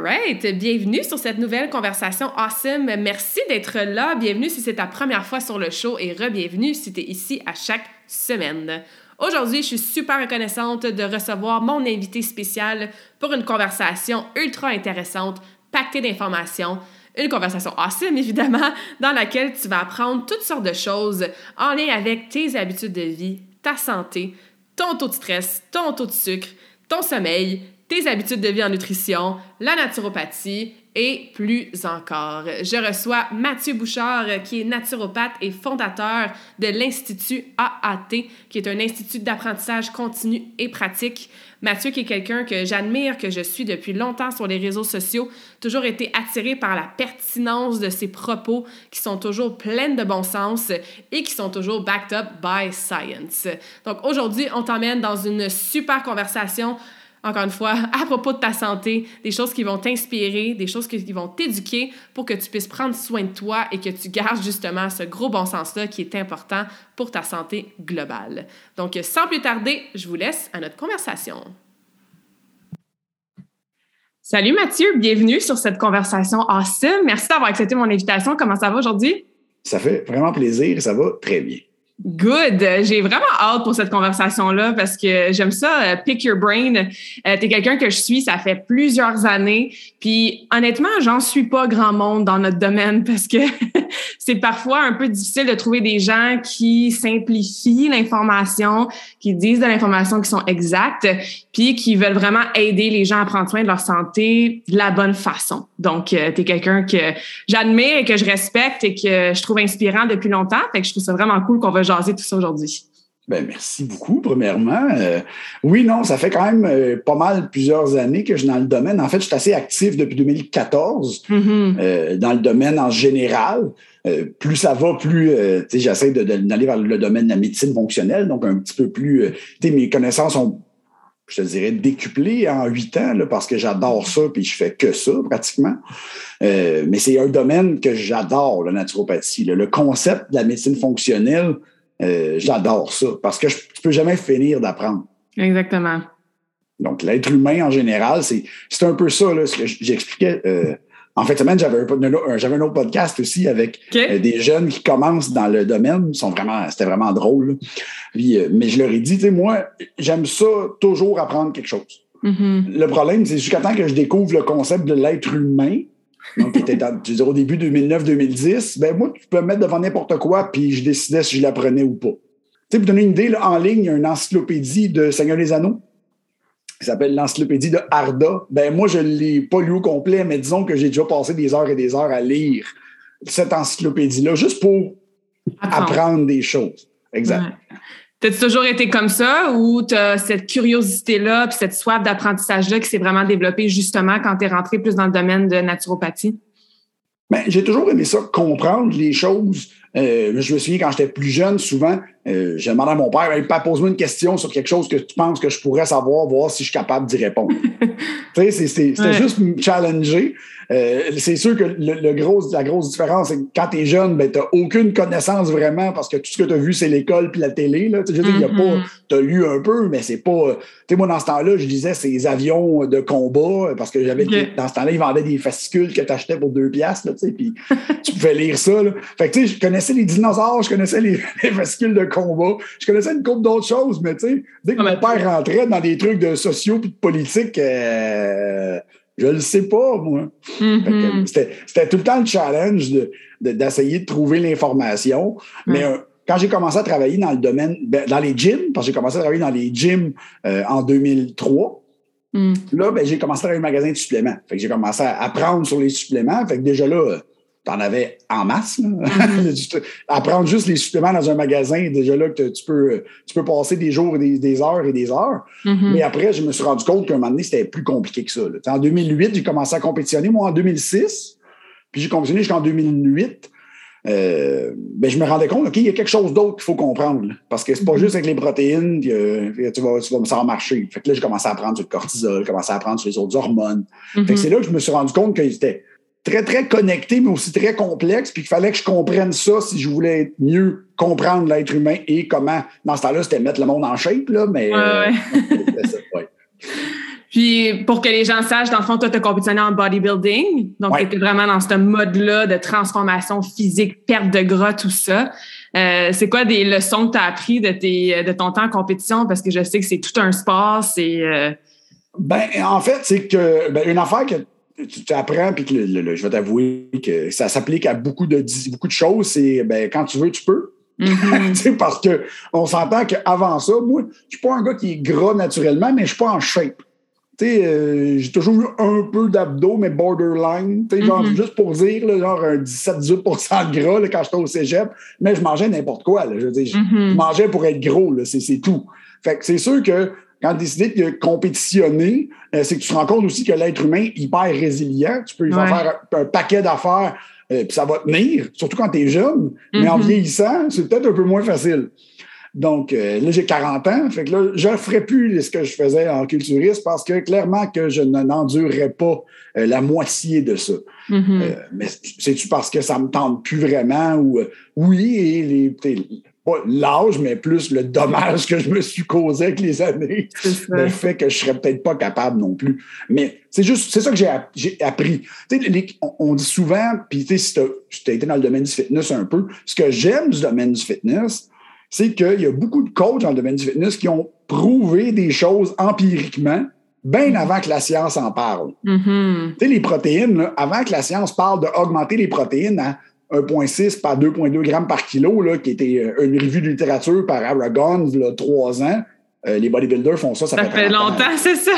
Bienvenue sur cette nouvelle conversation awesome. Merci d'être là. Bienvenue si c'est ta première fois sur le show et re-bienvenue si tu es ici à chaque semaine. Aujourd'hui, je suis super reconnaissante de recevoir mon invité spécial pour une conversation ultra intéressante, pactée d'informations. Une conversation awesome, évidemment, dans laquelle tu vas apprendre toutes sortes de choses en lien avec tes habitudes de vie, ta santé, ton taux de stress, ton taux de sucre, ton sommeil, tes habitudes de vie en nutrition, la naturopathie et plus encore. Je reçois Mathieu Bouchard, qui est naturopathe et fondateur de l'Institut AAT, qui est un institut d'apprentissage continu et pratique. Mathieu, qui est quelqu'un que j'admire, que je suis depuis longtemps sur les réseaux sociaux, toujours été attiré par la pertinence de ses propos qui sont toujours pleines de bon sens et qui sont toujours backed up by science. Donc aujourd'hui, on t'emmène dans une super conversation encore une fois, à propos de ta santé, des choses qui vont t'inspirer, des choses qui vont t'éduquer pour que tu puisses prendre soin de toi et que tu gardes justement ce gros bon sens-là qui est important pour ta santé globale. Donc, sans plus tarder, je vous laisse à notre conversation. Salut Mathieu, bienvenue sur cette conversation awesome. Merci d'avoir accepté mon invitation. Comment ça va aujourd'hui? Ça fait vraiment plaisir et ça va très bien. Good. J'ai vraiment hâte pour cette conversation-là parce que j'aime ça, euh, pick your brain. Euh, T'es quelqu'un que je suis, ça fait plusieurs années. Puis honnêtement, j'en suis pas grand monde dans notre domaine parce que c'est parfois un peu difficile de trouver des gens qui simplifient l'information, qui disent de l'information qui sont exactes, puis qui veulent vraiment aider les gens à prendre soin de leur santé de la bonne façon. Donc, euh, tu es quelqu'un que j'admire et que je respecte et que je trouve inspirant depuis longtemps. Fait que je trouve ça vraiment cool qu'on va jaser tout ça aujourd'hui. Ben, merci beaucoup, premièrement. Euh, oui, non, ça fait quand même euh, pas mal plusieurs années que je suis dans le domaine. En fait, je suis assez actif depuis 2014 mm-hmm. euh, dans le domaine en général. plus ça va, plus j'essaie d'aller vers le domaine de la médecine fonctionnelle, donc un petit peu plus. mes connaissances sont, je te dirais, décuplées en huit ans là, parce que j'adore ça, puis je fais que ça pratiquement. mais c'est un domaine que j'adore, la naturopathie. Le concept de la médecine fonctionnelle euh, j'adore ça parce que je, tu peux jamais finir d'apprendre. Exactement. Donc, l'être humain en général, c'est, un peu ça, là, ce que j'expliquais. Euh, en fait, semaine, j'avais un, j'avais un autre podcast aussi avec euh, des jeunes qui commencent dans le domaine. sont vraiment, c'était vraiment drôle. mais je leur ai dit, tu sais, moi, j'aime ça toujours apprendre quelque chose. Mm-hmm. Le problème, c'est jusqu'à temps que je découvre le concept de l'être humain, donc, était dans, tu au début 2009-2010, ben moi, tu peux me mettre devant n'importe quoi, puis je décidais si je l'apprenais ou pas. Tu sais, pour donner une idée, en ligne, il y a une encyclopédie de Seigneur des Anneaux qui s'appelle l'encyclopédie de Arda. Ben moi, je ne l'ai pas lu au complet, mais disons que j'ai déjà passé des heures et des heures à lire cette encyclopédie-là, juste pour apprendre, des choses. Exact. T'as-tu toujours été comme ça ou t'as cette curiosité-là puis cette soif d'apprentissage-là qui s'est vraiment développée justement quand tu es rentré plus dans le domaine de naturopathie? Bien, j'ai toujours aimé ça, comprendre les choses. Euh, je me souviens quand j'étais plus jeune, souvent, euh, je demandais à mon père, hey, pose-moi une question sur quelque chose que tu penses que je pourrais savoir, voir si je suis capable d'y répondre. tu sais, c'était juste me challenger. Euh, c'est sûr que le, gros, la grosse différence, c'est que quand tu es jeune, ben, tu n'as aucune connaissance vraiment parce que tout ce que tu as vu, c'est l'école puis la télé. Là. Tu mm-hmm. as lu un peu, mais c'est pas. Tu sais, moi, dans ce temps-là, je disais ces avions de combat parce que j'avais dans ce temps-là, ils vendaient des fascicules que tu achetais pour deux piastres, puis tu pouvais lire ça. Là. Fait que tu sais, je connaissais les dinosaures, je connaissais les, fascicules de combat, je connaissais une couple d'autres choses, mais tu sais, dès que mon père rentrait dans des trucs de sociaux puis de politique, euh, je le sais pas, moi. Mm-hmm. C'était tout le temps le challenge d'essayer de, trouver l'information. Mais euh, quand j'ai commencé à travailler dans le domaine, ben, dans les gyms, parce que j'ai commencé à travailler dans les gyms euh, en 2003, Mm. Là, ben, j'ai commencé à travailler un magasin de suppléments. Fait que j'ai commencé à apprendre sur les suppléments. Fait que déjà là, t'en avais en masse. Apprendre juste les suppléments dans un magasin, déjà là que tu peux, tu peux passer des jours et des, heures et des heures. Mm-hmm. Mais après, je me suis rendu compte qu'à un moment donné, c'était plus compliqué que ça. En 2008, j'ai commencé à compétitionner. Moi, en 2006, puis j'ai compétitionné jusqu'en 2008. Euh, ben, je me rendais compte, OK, il y a quelque chose d'autre qu'il faut comprendre. parce que c'est pas mm-hmm. juste avec les protéines que tu vas, tu vas, ça marcher. Fait que là, j'ai commencé à apprendre sur le cortisol, j'ai commencé à apprendre sur les autres hormones. Fait que c'est là que je me suis rendu compte que c'était très, très connecté, mais aussi très complexe, puis qu'il fallait que je comprenne ça si je voulais mieux comprendre l'être humain et comment, dans ce temps-là, c'était mettre le monde en shape, là, mais... Euh, puis, pour que les gens sachent, dans le fond, toi, tu as compétitionné en bodybuilding. Donc, tu étais vraiment dans ce mode-là de transformation physique, perte de gras, tout ça. Euh, c'est quoi des leçons que tu as appris de, tes, de ton temps en compétition? Parce que je sais que c'est tout un sport. C'est. Euh, ben, en fait, c'est que ben, une affaire que tu apprends, puis que je vais t'avouer que ça s'applique à beaucoup de, beaucoup de choses. C'est ben, quand tu veux, tu peux. Mm-hmm. parce que on s'entend qu'avant ça, moi, je suis pas un gars qui est gras naturellement, mais je suis pas en shape. Euh, j'ai toujours eu un peu d'abdos, mais borderline. genre, mm-hmm. Juste pour dire, genre un 17-18 de gras là, quand j'étais au cégep, mais je mangeais n'importe quoi. Là, je, mm-hmm. mangeais pour être gros, c'est tout. Fait que c'est sûr que quand tu décides de compétitionner, euh, c'est que tu te rends compte aussi que l'être humain est hyper résilient. Tu peux faire un, paquet d'affaires, euh, puis ça va tenir, surtout quand tu es jeune. Mais en mm-hmm. vieillissant, c'est peut-être un peu moins facile. Donc, euh, là, j'ai 40 ans. Fait que là, je ne ferai plus ce que je faisais en culturiste parce que clairement que je n'endurerais pas la moitié de ça. Mm-hmm. mais c'est-tu parce que ça me tente plus vraiment ou oui, et les, l'âge, mais plus le dommage que je me suis causé avec les années. Le fait que je serais peut-être pas capable non plus. Mais c'est juste, c'est ça que j'ai appris. on, dit souvent, puis si tu as, été dans le domaine du fitness un peu, ce que j'aime du domaine du fitness, c'est qu'il y a beaucoup de coachs dans le domaine du fitness qui ont prouvé des choses empiriquement bien mm-hmm. avant que la science en parle. Mm-hmm. Tu sais, les protéines, avant que la science parle d'augmenter les protéines à 1,6 par 2,2 grammes par kilo, là, qui était euh, une revue de littérature par Aragon il y a trois ans. Euh, les bodybuilders font ça. Ça, fait, longtemps, c'est ça.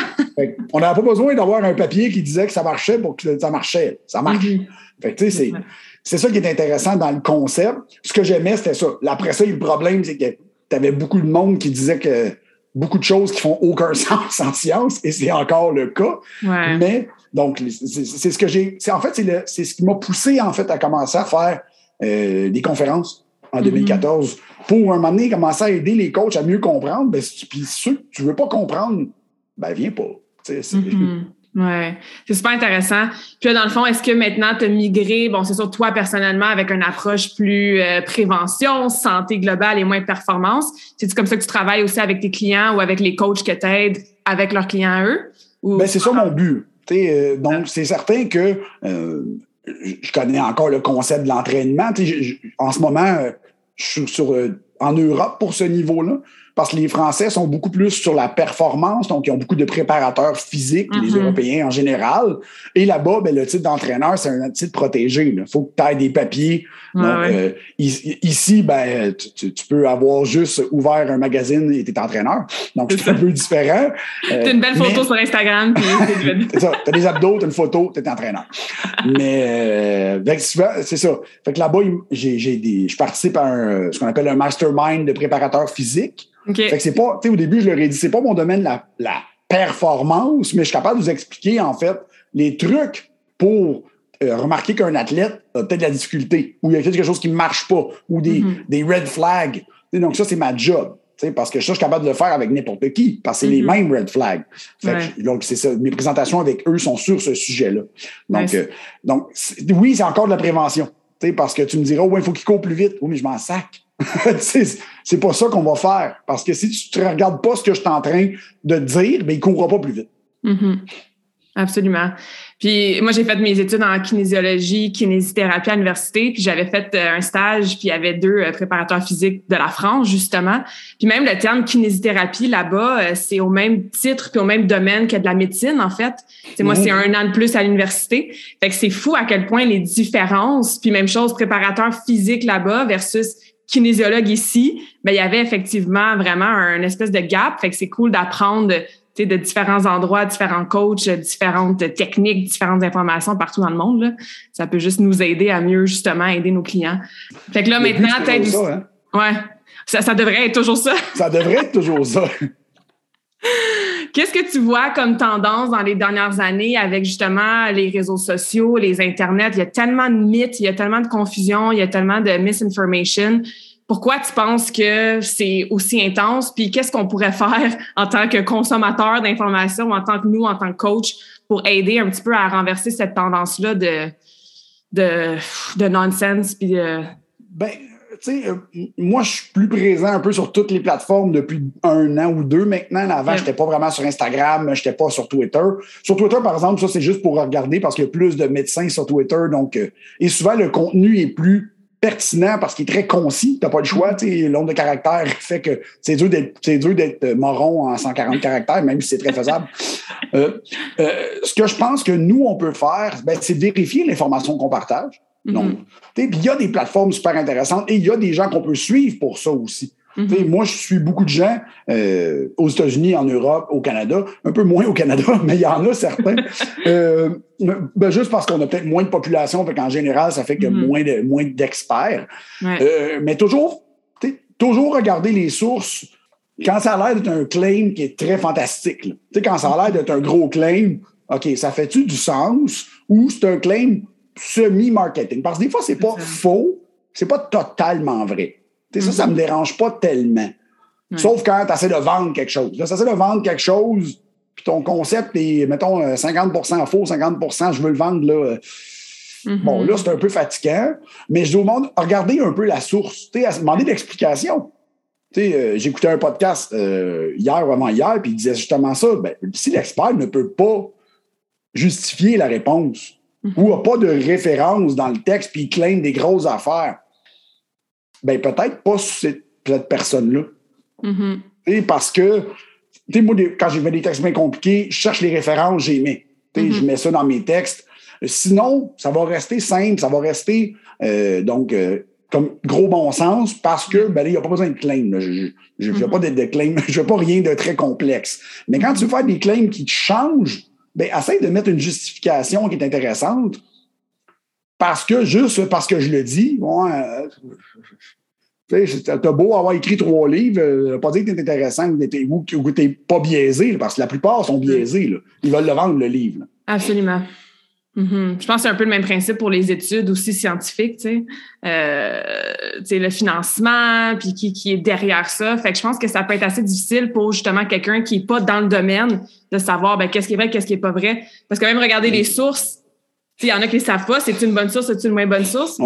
on n'avait pas besoin d'avoir un papier qui disait que ça marchait pour que ça marchait. Ça marche. Mm-hmm. c'est, ça qui est intéressant dans le concept. Ce que j'aimais, c'était ça. Après ça, le problème, c'est que tu avais beaucoup de monde qui disait que beaucoup de choses qui font aucun sens en science, et c'est encore le cas. Mais donc, c'est ce que j'ai. En fait, c'est ce qui m'a poussé en fait à commencer à faire euh, des conférences en 2014 mm-hmm. pour un moment donné commencer à aider les coachs à mieux comprendre. Ben, puis ceux que tu veux pas comprendre, ben viens pas. Mm-hmm. Ouais, c'est super intéressant. Puis là, dans le fond, est-ce que maintenant tu as migré, bon, c'est sûr, toi personnellement, avec une approche plus euh, prévention, santé globale et moins performance? C'est comme ça que tu travailles aussi avec tes clients ou avec les coachs que tu aides avec leurs clients eux? Ben, c'est ça mon but. Euh, donc, c'est certain que euh, je connais encore le concept de l'entraînement. En ce moment, je suis en Europe pour ce niveau-là parce que les Français sont beaucoup plus sur la performance, donc ils ont beaucoup de préparateurs physiques, les mhm. Européens en général. Et là-bas, ben, le titre d'entraîneur, c'est un titre protégé. Il faut que tu aies des papiers. donc, euh, ici, ben, tu, peux avoir juste ouvert un magazine et tu es entraîneur. Donc, c'est un peu différent. tu as une belle photo sur Instagram. c'est ça. Tu as des abdos, tu as une photo, tu es entraîneur. mais euh, c'est ça. Fait que là-bas, j'ai, des, je participe à un, ce qu'on appelle un mastermind de préparateurs physiques. Fait que c'est pas, tu sais, au début, je leur ai dit, c'est pas mon domaine la, la performance, mais je suis capable de vous expliquer, en fait, les trucs pour euh, remarquer qu'un athlète a peut-être de la difficulté, ou il y a quelque chose qui ne marche pas, ou des, mm-hmm. des red flags. donc, ça, c'est ma job. Parce que ça, je suis capable de le faire avec n'importe qui, parce que c'est les mm-hmm. mêmes red flags. donc, c'est ça. Mes présentations avec eux sont sur ce sujet-là. Donc, euh, donc oui, c'est encore de la prévention. Parce que tu me diras, oh, il faut qu'il court plus vite. Oui, mais je m'en sac. c'est pas ça qu'on va faire. Parce que si tu ne regardes pas ce que je suis en train de dire, ben, il ne courra pas plus vite. Mm-hmm. Absolument. Puis moi, j'ai fait mes études en kinésiologie, kinésithérapie à l'université, puis j'avais fait euh, un stage, puis il y avait deux euh, préparateurs physiques de la France, justement. Puis même le terme kinésithérapie, là-bas, euh, c'est au même titre puis au même domaine que de la médecine, en fait. C'est moi, c'est un an de plus à l'université. Fait que c'est fou à quel point les différences, puis même chose, préparateur physique là-bas versus kinésiologue ici, ben, il y avait effectivement vraiment un espèce de gap. Fait que c'est cool d'apprendre de différents endroits, différents coachs, différentes techniques, différentes informations partout dans le monde. Là. Ça peut juste nous aider à mieux, justement, aider nos clients. Fait que là, maintenant, peut-être. Hein? Ouais. Ça, ça devrait être toujours ça. ça devrait être toujours ça. Qu'est-ce que tu vois comme tendance dans les dernières années avec justement les réseaux sociaux, les internets? Il y a tellement de mythes, il y a tellement de confusion, il y a tellement de misinformation. Pourquoi tu penses que c'est aussi intense? Puis qu'est-ce qu'on pourrait faire en tant que consommateur d'informations, en tant que nous, en tant que coach, pour aider un petit peu à renverser cette tendance-là de, de, de nonsense? Puis de... Ben, sais, euh, moi, je suis plus présent un peu sur toutes les plateformes depuis un an ou deux maintenant. Avant, je n'étais pas vraiment sur Instagram, je n'étais pas sur Twitter. Sur Twitter, par exemple, ça, c'est juste pour regarder parce qu'il y a plus de médecins sur Twitter. Donc, euh, et souvent, le contenu est plus pertinent parce qu'il est très concis. Tu n'as pas le choix. Nombre de caractères fait que c'est dur d'être euh, moron en 140 caractères, même si c'est très faisable. ce que je pense que nous, on peut faire, ben, c'est vérifier l'information qu'on partage. Donc, mm-hmm. il y a des plateformes super intéressantes et il y a des gens qu'on peut suivre pour ça aussi. Mm-hmm. Moi, je suis beaucoup de gens euh, aux États-Unis, en Europe, au Canada, un peu moins au Canada, mais il y en a certains. euh, ben, juste parce qu'on a peut-être moins de population, fait qu'en général, ça fait que mm-hmm. moins de moins d'experts. Euh, mais toujours, toujours regarder les sources. Quand ça a l'air d'être un claim qui est très fantastique, quand ça a l'air d'être un gros claim, OK, ça fait-tu du sens ou c'est un claim semi-marketing. Parce que des fois, c'est pas faux, c'est pas totalement vrai. Ça, ça me mm-hmm. dérange pas tellement. Sauf quand tu essaies de vendre quelque chose. Là, tu essaies de vendre quelque chose, puis ton concept est, mettons, 50% euh, faux, 50% je veux le vendre, là. Euh, mm-hmm. Bon, là, c'est un peu fatigant, mais je demande, regardez un peu la source, demander d'explications. Euh, j'écoutais un podcast hier ou avant hier, puis il disait justement ça. Ben, si l'expert ne peut pas justifier la réponse, ou n'a pas de référence dans le texte puis il claim des grosses affaires, ben peut-être pas cette, cette personne-là. Mm-hmm. Parce que, moi, quand j'ai fait des textes bien compliqués, je cherche les références, j'ai mis. Je mm-hmm. mets ça dans mes textes. Sinon, ça va rester simple, ça va rester euh, donc euh, comme gros bon sens parce que ben, il n'y a pas besoin de claim. Je ne veux mm-hmm. pas de, de claim, je veux pas rien de très complexe. Mais quand tu veux faire des claims qui te changent ben, essaye de mettre une justification qui est intéressante. Parce que, juste parce que je le dis, bon, euh, t'as beau avoir écrit trois livres, euh, pas dire que t'es intéressant ou que t'es pas biaisé, parce que la plupart sont biaisés. Ils veulent le vendre, le livre. Absolument. Mm-hmm. Je pense que c'est un peu le même principe pour les études aussi scientifiques, tu sais. Euh, le financement, puis qui, qui est derrière ça. Fait que je pense que ça peut être assez difficile pour justement quelqu'un qui n'est pas dans le domaine de savoir ben, qu'est-ce qui est vrai, qu'est-ce qui n'est pas vrai. Parce que même regarder les sources, il y en a qui ne savent pas, c'est une bonne source, c'est une moins bonne source.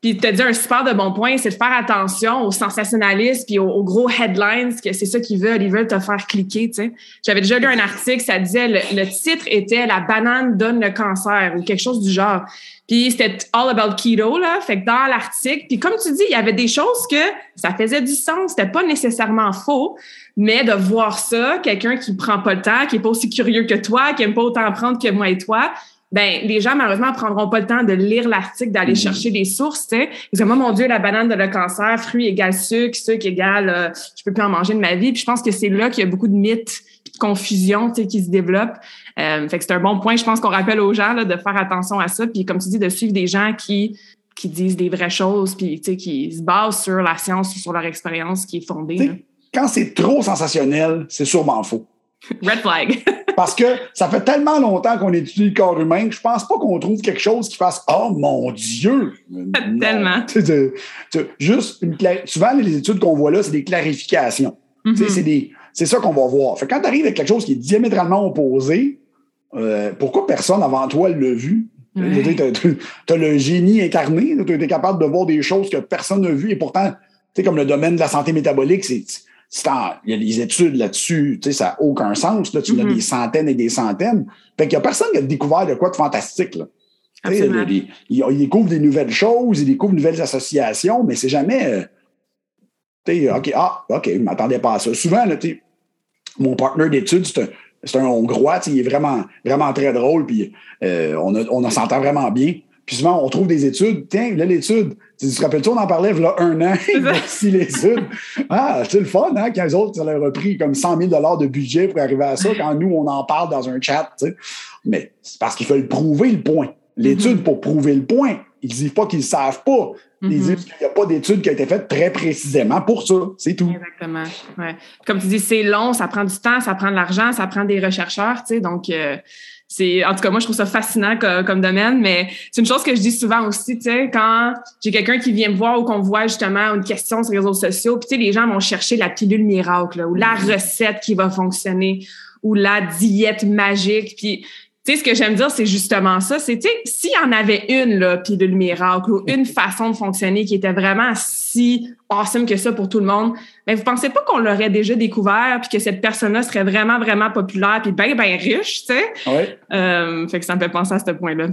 Puis tu as dit un super de bon point, c'est de faire attention aux sensationnalistes puis aux, gros headlines, que c'est ça qu'ils veulent. Ils veulent te faire cliquer, tu sais. J'avais déjà lu un article, ça disait, le, titre était « La banane donne le cancer » ou quelque chose du genre. Puis c'était all about keto, là. Fait que dans l'article, puis comme tu dis, il y avait des choses que ça faisait du sens. C'était pas nécessairement faux, mais de voir ça, quelqu'un qui prend pas le temps, qui est pas aussi curieux que toi, qui aime pas autant apprendre que moi et toi, ben les gens malheureusement prendront pas le temps de lire l'article, d'aller mm-hmm. chercher des sources. Tu sais, ils moi mon Dieu, la banane de le cancer, fruit égale sucre, sucre égale, euh, je peux plus en manger de ma vie. Puis je pense que c'est là qu'il y a beaucoup de mythes, de confusion, tu sais, qui se développent. Euh, fait que c'est un bon point. Je pense qu'on rappelle aux gens là, de faire attention à ça. Puis comme tu dis, de suivre des gens qui qui disent des vraies choses, puis tu sais, qui se basent sur la science, sur leur expérience qui est fondée. Quand c'est trop sensationnel, c'est sûrement faux. Red flag. Parce que ça fait tellement longtemps qu'on étudie le corps humain que je pense pas qu'on trouve quelque chose qui fasse Oh mon Dieu! tellement. juste une souvent, les études qu'on voit là, c'est des clarifications. Mm-hmm. C'est ça qu'on va voir. Fait quand tu arrives avec quelque chose qui est diamétralement opposé, euh, pourquoi personne avant toi l'a vu? Tu as, le génie incarné, tu es capable de voir des choses que personne n'a vues et pourtant, tu comme le domaine de la santé métabolique, c'est il y a des études là-dessus, tu sais, ça n'a aucun sens. Là, tu as mm-hmm. des centaines et des centaines. Fait qu'il n'y a personne qui a découvert de quoi de fantastique. Là. Il, il, découvre des nouvelles choses, il découvre de nouvelles associations, mais c'est jamais. Euh, tu OK, ah, OK, je ne m'attendais pas à ça. Souvent, là, mon partenaire d'études, c'est un, un, Hongrois, il est vraiment, vraiment très drôle, puis euh, on, on s'entend vraiment bien. Puis souvent, on trouve des études. Tiens, là, l'étude. Tu te rappelles-tu, on en parlait il y a un an, voici l'étude. Ah, c'est le fun, hein, quand les autres, ça leur a pris comme 100 000 de budget pour arriver à ça, quand nous, on en parle dans un chat. Tu sais. Mais c'est parce qu'il faut le prouver, le point. L'étude, mm-hmm. pour prouver le point, ils disent pas qu'ils ne savent pas. Ils mm-hmm. disent qu'il n'y a pas d'étude qui a été faite très précisément pour ça. C'est tout. Exactement. Ouais. Comme tu dis, c'est long, ça prend du temps, ça prend de l'argent, ça prend des rechercheurs. Tu sais, donc, euh, c'est en tout cas moi je trouve ça fascinant comme, domaine mais c'est une chose que je dis souvent aussi tu sais quand j'ai quelqu'un qui vient me voir ou qu'on voit justement une question sur les réseaux sociaux puis tu sais les gens vont chercher la pilule miracle ou la mm-hmm. recette qui va fonctionner ou la diète magique puis tu sais, ce que j'aime dire, c'est justement ça. C'est, tu sais, s'il y en avait une, là, pilule miracle ou une façon de fonctionner qui était vraiment si awesome que ça pour tout le monde, mais vous pensez pas qu'on l'aurait déjà découvert puis que cette personne-là serait vraiment, vraiment populaire puis bien, bien riche, tu sais? Oui. Euh, fait que ça me fait penser à ce point-là.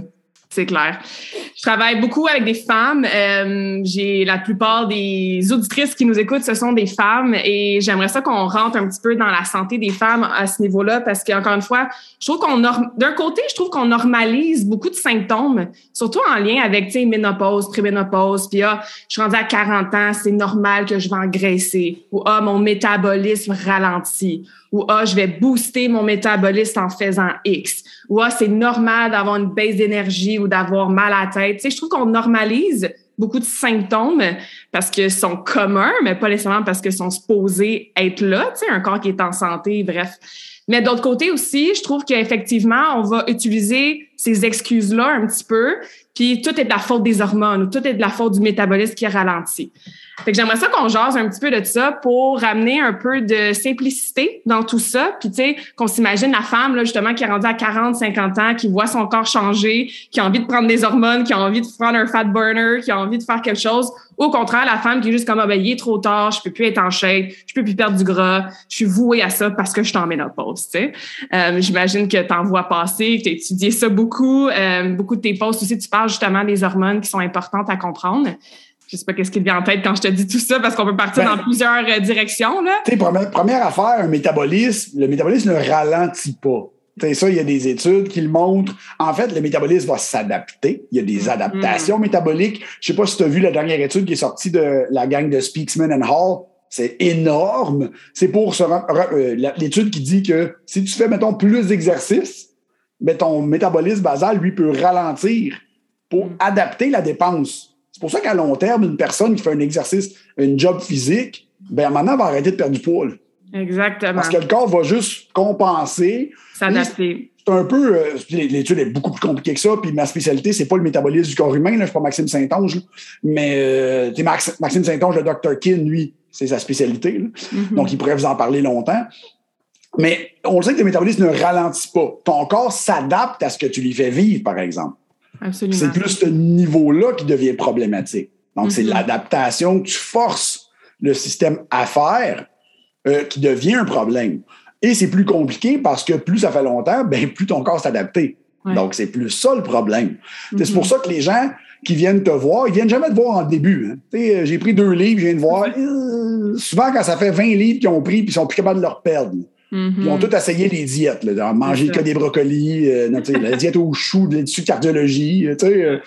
C'est clair. Je travaille beaucoup avec des femmes. Euh, j'ai la plupart des auditrices qui nous écoutent, ce sont des femmes et j'aimerais ça qu'on rentre un petit peu dans la santé des femmes à ce niveau-là parce qu'encore une fois, je trouve qu'on d'un côté, je trouve qu'on normalise beaucoup de symptômes, surtout en lien avec tu sais ménopause, préménopause, puis ah, je suis rendue à 40 ans, c'est normal que je vais engraisser ou ah mon métabolisme ralentit ou ah, je vais booster mon métabolisme en faisant X, ou c'est normal d'avoir une baisse d'énergie ou d'avoir mal à la tête. Tu sais, je trouve qu'on normalise beaucoup de symptômes parce qu'ils sont communs, mais pas nécessairement parce qu'ils sont supposés être là, tu sais, un corps qui est en santé, bref. Mais d'autre côté aussi, je trouve qu'effectivement, on va utiliser ces excuses-là un petit peu, puis tout est de la faute des hormones ou tout est de la faute du métabolisme qui ralentit. Fait que j'aimerais ça qu'on jase un petit peu de ça pour ramener un peu de simplicité dans tout ça. Puis, tu sais, qu'on s'imagine la femme, là, justement, qui est rendue à 40, 50 ans, qui voit son corps changer, qui a envie de prendre des hormones, qui a envie de prendre un fat burner, qui a envie de faire quelque chose. Au contraire, la femme qui est juste comme, ah, ben, il est trop tard, je peux plus être en shape, je peux plus perdre du gras, je suis vouée à ça parce que je suis en ménopause, tu sais. Euh, j'imagine que tu en vois passer, que tu as étudié ça beaucoup. Euh, beaucoup de tes posts aussi, tu parles justement des hormones qui sont importantes à comprendre. Je sais pas qu'est-ce qui te vient en tête quand je te dis tout ça, parce qu'on peut partir ben, dans plusieurs euh, directions. Là. Première, première affaire, un métabolisme, le métabolisme ne ralentit pas. T'sais, ça, il y a des études qui le montrent. En fait, le métabolisme va s'adapter. Il y a des mm-hmm. adaptations métaboliques. Je sais pas si tu as vu la dernière étude qui est sortie de la gang de Speaksman and Hall. C'est énorme. C'est pour se euh, l'étude qui dit que si tu fais, mettons, plus d'exercice, ben, ton métabolisme basal, lui, peut ralentir pour mm. adapter la dépense. C'est pour ça qu'à long terme, une personne qui fait un exercice, un job physique, ben maintenant, va arrêter de perdre du poids. Exactement. Parce que le corps va juste compenser. S'adapter. C'est un peu. Euh, l'étude est beaucoup plus compliquée que ça. Puis ma spécialité, c'est pas le métabolisme du corps humain. Là, je suis pas Maxime Saint-Onge. Mais euh, Maxime Saint-Onge, le Dr. Kin, lui, c'est sa spécialité. Mm-hmm. Donc, il pourrait vous en parler longtemps. Mais on sait que le métabolisme ne ralentit pas. Ton corps s'adapte à ce que tu lui fais vivre, par exemple. C'est plus ce niveau-là qui devient problématique. Donc, c'est mm-hmm. l'adaptation que tu forces le système à faire euh, qui devient un problème. Et c'est plus compliqué parce que plus ça fait longtemps, ben, plus ton corps s'adapte. Donc, c'est plus ça le problème. C'est pour mm-hmm. ça que les gens qui viennent te voir, ils viennent jamais te voir en début. Hein. Euh, j'ai pris deux livres, je viens de voir. Euh, souvent, quand ça fait 20 livres qu'ils ont pris, puis ils sont plus capables de leur perdre. Ils ont mm-hmm. tous essayé les diètes, là, manger que des brocolis, euh, la diète aux choux, l'étude cardiologie, euh, euh,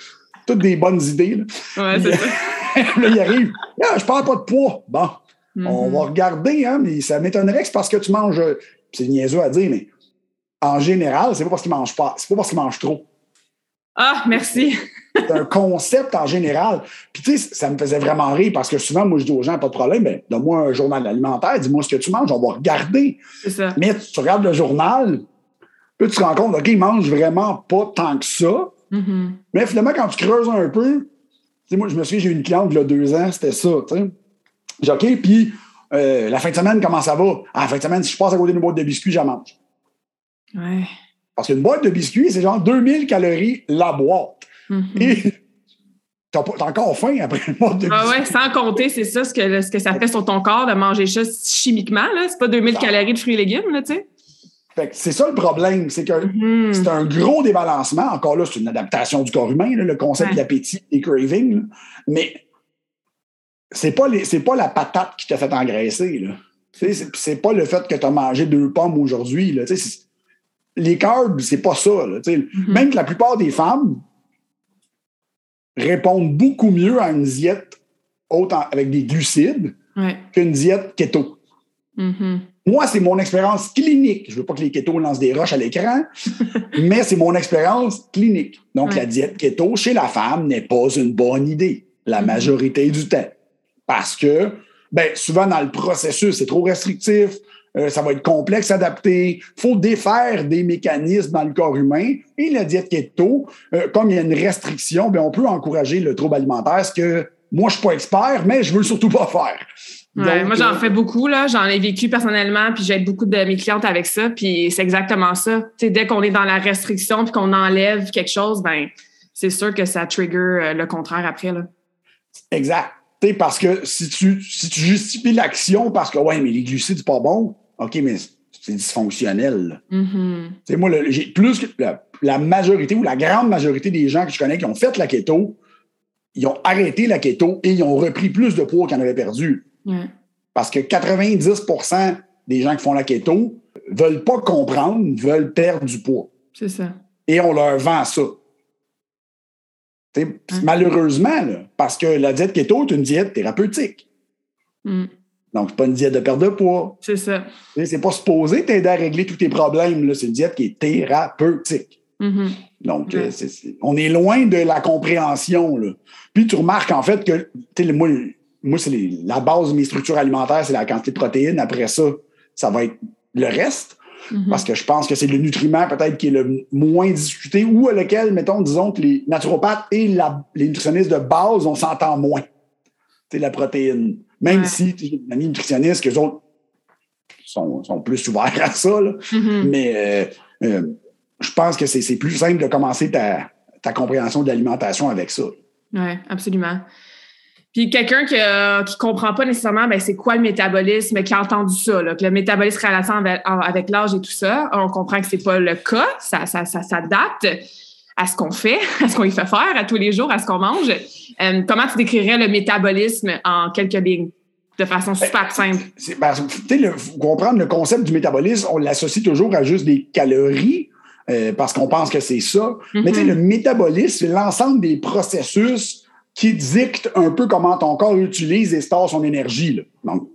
toutes des bonnes idées. Là, ouais, là il arrive, ah, je parle pas de poids. Bon, on mm-hmm. va regarder, hein, mais ça m'étonnerait que c'est parce que tu manges, c'est niaiseux à dire, mais en général, c'est pas parce qu'ils mangent pas, c'est pas parce qu'ils mangent trop. Ah, merci. C'est un concept en général. Puis, tu sais, ça me faisait vraiment rire parce que souvent, moi, je dis aux gens, pas de problème, mais donne-moi un journal alimentaire, dis-moi ce que tu manges, on va regarder. C'est ça. Mais tu regardes le journal, puis tu te rends compte, OK, ils mangent vraiment pas tant que ça. Mm-hmm. Mais finalement, quand tu creuses un peu, tu sais, moi, je me souviens, j'ai eu une cliente il y a deux ans, c'était ça, tu sais. J'ai OK, puis euh, la fin de semaine, comment ça va? Ah, la fin de semaine, si je passe à côté d'une boîte de biscuits, j'en mange. Ouais. Parce qu'une boîte de biscuits, c'est genre 2000 calories la boîte. Mm-hmm. Et t'as encore faim après une boîte de ah ouais, sans compter, c'est ça ce que, ce que ça fait sur ton corps de manger ça chimiquement. C'est pas 2000 calories de fruits et légumes, là, tu sais. c'est ça le problème, c'est que Mm-hmm. c'est un gros débalancement. Encore là, c'est une adaptation du corps humain, là, le concept Ouais. d'appétit et craving. là. Mais c'est pas, les- c'est pas la patate qui t'a fait engraisser. Là. C'est, c'est pas le fait que tu as mangé deux pommes aujourd'hui. là. C'est- Les carbs, c'est pas ça. là. Mhm. Même que la plupart des femmes, répondre beaucoup mieux à une diète haute avec des glucides qu'une diète keto. Mm-hmm. Moi, c'est mon expérience clinique. Je ne veux pas que les keto lancent des roches à l'écran, mais c'est mon expérience clinique. Donc, la diète keto chez la femme n'est pas une bonne idée la mm-hmm. majorité du temps. Parce que, ben, souvent dans le processus, c'est trop restrictif, euh, ça va être complexe à adapter. Il faut défaire des mécanismes dans le corps humain. Et la diète keto, euh, comme il y a une restriction, ben, on peut encourager le trouble alimentaire, ce que moi, je suis pas expert, mais je veux surtout pas faire. moi, j'en euh, fais beaucoup, là. J'en ai vécu personnellement, puis j'aide beaucoup de mes clientes avec ça, puis c'est exactement ça. dès qu'on est dans la restriction, puis qu'on enlève quelque chose, ben c'est sûr que ça trigger le contraire après, là. Exact. parce que si tu, si tu justifies l'action parce que, ouais, mais les glucides, c'est pas bon, OK, mais c'est dysfonctionnel. Mm-hmm. Moi, j'ai plus que la, majorité ou la grande majorité des gens que je connais qui ont fait la keto, ils ont arrêté la keto et ils ont repris plus de poids qu'ils en avaient perdu. Parce que 90% des gens qui font la keto veulent pas comprendre, veulent perdre du poids. C'est ça. Et on leur vend ça. Malheureusement, parce que la diète keto est une diète thérapeutique. Donc, c'est pas une diète de perte de poids. C'est ça. C'est pas supposé t'aider à régler tous tes problèmes. C'est une diète qui est thérapeutique. Mm-hmm. Donc, euh, on est loin de la compréhension. Là. Puis, tu remarques en fait que, moi, moi c'est la base de mes structures alimentaires, c'est la quantité de protéines. Après ça, ça va être le reste. Mm-hmm. Parce que je pense que c'est le nutriment peut-être qui est le moins discuté ou à lequel, mettons, disons que les naturopathes et les nutritionnistes de base, on s'entend moins. C'est la protéine. Même si tu as nutritionnistes, que autres sont, plus ouverts à ça. Mm-hmm. Mais euh, euh, je pense que c'est plus simple de commencer ta, ta compréhension de l'alimentation avec ça. Oui, absolument. Puis quelqu'un qui ne comprend pas nécessairement ben, c'est quoi le métabolisme, qui a entendu ça, que le métabolisme relatif avec, avec l'âge et tout ça, on comprend que c'est pas le cas, ça, ça, ça s'adapte à ce qu'on fait, à ce qu'on y fait faire, à tous les jours, à ce qu'on mange. Euh, comment tu décrirais le métabolisme en quelques lignes? de façon ben, super simple? Ben, faut comprendre le concept du métabolisme, on l'associe toujours à juste des calories. Euh, parce qu'on pense que c'est ça. Mais mm-hmm. le métabolisme, c'est l'ensemble des processus qui dictent un peu comment ton corps utilise et store son énergie. Là. Donc,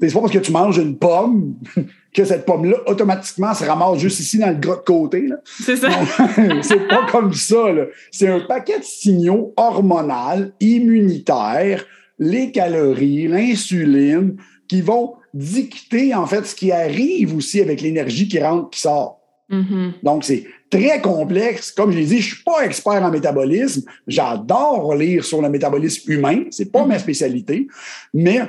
c'est pas parce que tu manges une pomme que cette pomme-là, automatiquement, se ramasse juste ici dans le gras de côté. C'est ça. c'est pas comme ça. C'est un paquet de signaux hormonaux, immunitaires, les calories, l'insuline, qui vont dicter, en fait, ce qui arrive aussi avec l'énergie qui rentre, qui sort. Mm-hmm. Donc, c'est très complexe. Comme je l'ai dit, je suis pas expert en métabolisme. J'adore lire sur le métabolisme humain. C'est pas mm-hmm. ma spécialité. Mais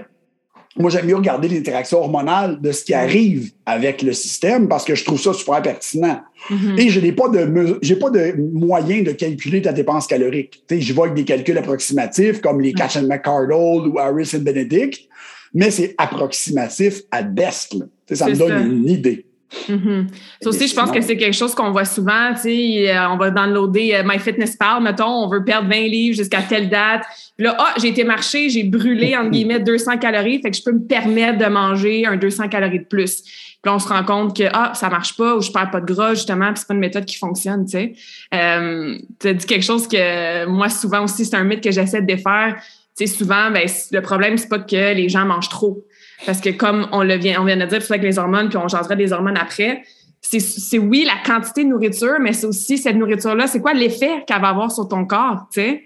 moi, j'aime mieux regarder l'interaction hormonale de ce qui arrive avec le système parce que je trouve ça super pertinent. Mm-hmm. Et je n'ai pas de j'ai pas de moyen de calculer ta dépense calorique. Tu sais, je vois avec des calculs approximatifs comme les Catch and McCardle ou Harris and Benedict, mais c'est approximatif à best. Ça me donne une idée. Mm Ça aussi, je pense que c'est quelque chose qu'on voit souvent. Tu sais, euh, on va downloader euh, MyFitnessPal, mettons, on veut perdre 20 livres jusqu'à telle date. Puis là, ah, j'ai été marcher, j'ai brûlé, entre guillemets, 200 calories, fait que je peux me permettre de manger un 200 calories de plus. Puis là, on se rend compte que, ah, ça marche pas, ou je perds pas de gras, justement, puis c'est pas une méthode qui fonctionne, tu sais. Euh, tu as dit quelque chose que, moi, souvent aussi, c'est un mythe que j'essaie de défaire. Tu sais, souvent, ben, le problème, c'est pas que les gens mangent trop. Parce que comme on le vient, on vient de dire, c'est avec les hormones, puis on changerait des hormones après. C'est oui la quantité de nourriture, mais c'est aussi cette nourriture-là, c'est quoi l'effet qu'elle va avoir sur ton corps, tu sais?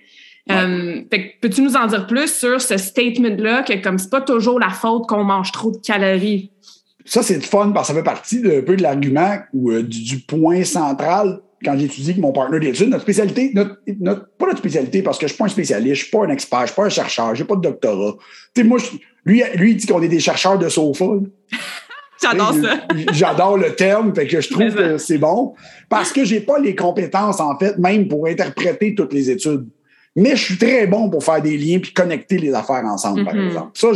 Euh, peux-tu nous en dire plus sur ce statement-là, que comme c'est pas toujours la faute qu'on mange trop de calories? Ça, c'est fun parce que ça fait partie un peu de l'argument ou euh, du, point central quand j'étudie avec mon partenaire d'études. Notre spécialité, notre, pas notre spécialité parce que je suis pas un spécialiste, je suis pas un expert, je suis pas un chercheur, j'ai pas de doctorat. Tu sais, moi, je, lui, lui, il dit qu'on est des chercheurs de sofa. J'adore ça. J'adore le terme, fait que je trouve que c'est bon. Parce que j'ai pas les compétences, en fait, même pour interpréter toutes les études. Mais je suis très bon pour faire des liens puis connecter les affaires ensemble, par mm-hmm. exemple. Ça,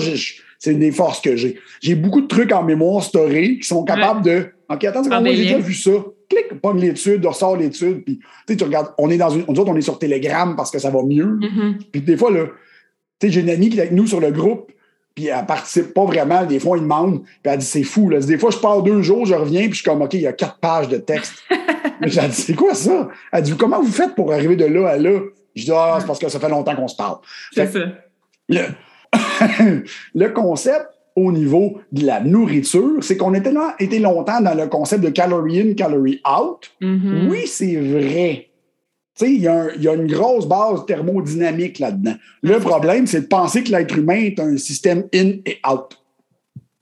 c'est une des forces que j'ai. J'ai beaucoup de trucs en mémoire storée qui sont capables de. OK, attends, j'ai déjà vu ça. Clique, pogne l'étude, ressort l'étude, puis tu regardes, on est dans une. On est sur Telegram parce que ça va mieux. Mm-hmm. Puis des fois, là, tu sais, j'ai une amie qui est avec nous sur le groupe, puis elle participe pas vraiment. Des fois, il demande, puis elle dit c'est fou. Là. Des fois, je pars deux jours, je reviens, puis je suis comme OK, il y a quatre pages de texte. j'ai dit c'est quoi ça? Elle dit comment vous faites pour arriver de là à là? Je dis, ah, c'est parce que ça fait longtemps qu'on se parle. C'est ça. Le, le concept au niveau de la nourriture, c'est qu'on était là, été longtemps dans le concept de calorie in, calorie out. Mhm. Oui, c'est vrai. Tu sais, il y, a y une grosse base thermodynamique là-dedans. Le problème, c'est de penser que l'être humain est un système in et out.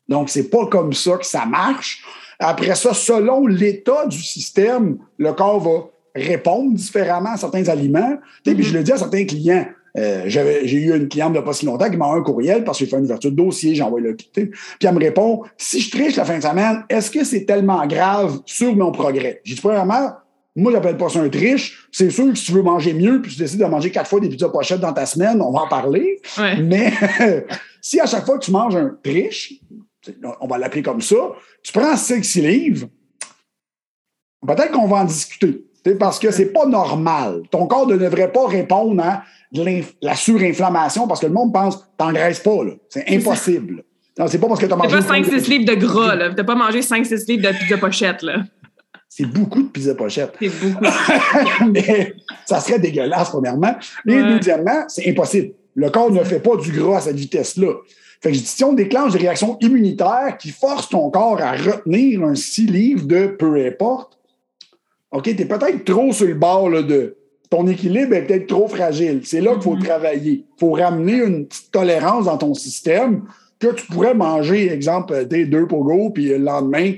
Donc, c'est pas comme ça que ça marche. Après ça, selon l'état du système, le corps va répondre différemment à certains aliments. Sais, Puis je le dis à certains clients. euh, J'ai eu une cliente de pas si longtemps qui m'a un courriel parce que j'ai fait une ouverture de dossier, j'ai envoyé le sais. Puis elle me répond Si je triche la fin de semaine, est-ce que c'est tellement grave sur mon progrès? J'ai dit premièrement, moi, j'appelle pas ça un triche. C'est sûr que si tu veux manger mieux, puis tu décides de manger quatre fois des pizzas pochettes dans ta semaine, on va en parler. Ouais. Mais si à chaque fois que tu manges un triche, on va l'appeler comme ça, tu prends 6 livres, peut-être qu'on va en discuter. Parce que c'est pas normal. Ton corps ne devrait pas répondre à la surinflammation parce que le monde pense t'engraisses pas. là. C'est impossible. Non, c'est pas parce que tu as mangé. pas 5-6 livres de gras, là. T'as pas mangé 5-6 livres de pizza pochette, là. C'est beaucoup de pizza pochette. C'est beaucoup. mais ça serait dégueulasse, premièrement. Et Ouais. deuxièmement, c'est impossible. Le corps ne fait pas du gras à cette vitesse-là. Fait que si on déclenche des réactions immunitaires qui forcent ton corps à retenir un 6 livres de peu importe, OK, tu es peut-être trop sur le bord là, de. Ton équilibre est peut-être trop fragile. C'est là qu'il faut Mhm. travailler. Il faut ramener une petite tolérance dans ton système que tu pourrais manger, exemple, des deux pogos, puis le lendemain,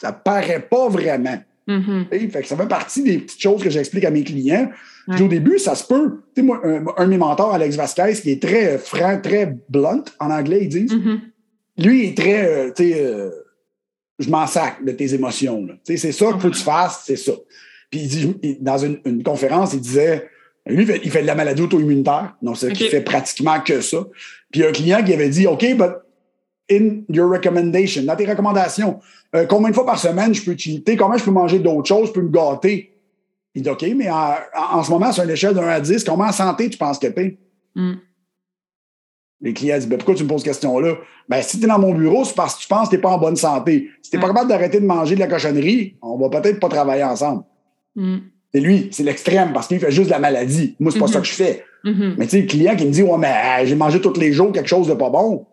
ça paraît pas vraiment. Mhm. Fait que ça fait partie des petites choses que j'explique à mes clients. Au début, ça se peut. Tu sais, moi, un, un de mes mentors, Alex Vasquez, qui est très franc, très blunt, en anglais, ils disent. Mhm. Lui, il est très, euh, tu sais, euh, je m'en sac de tes émotions. là. Tu sais, c'est ça que tu fasses, c'est ça. Puis il dit, il- dans une, une conférence, il disait, lui, il fait, il fait de la maladie auto-immunitaire. Donc, c'est Ok. qu'il fait pratiquement que ça. Puis il y a un client qui avait dit, OK, but in your recommendation, dans tes recommandations, euh, combien de fois par semaine je peux cheater? Combien je peux manger d'autres choses? Je peux me gâter? Il dit, OK, mais en, en- ce moment, sur une échelle de 1 à 10, comment en santé tu penses que t'es? Mm. Les clients disent, ben, pourquoi tu me poses cette question-là? Ben, si tu es dans mon bureau, c'est parce que tu penses que tu n'es pas en bonne santé. Si tu n'es pas Ouais. capable d'arrêter de manger de la cochonnerie, on va peut-être pas travailler ensemble. Mm. C'est lui, c'est l'extrême parce qu'il fait juste de la maladie. Moi, c'est pas Mhm. ça que je fais. Mhm. Mais tu sais, le client qui me dit, ouais, mais euh, j'ai mangé tous les jours quelque chose de pas bon,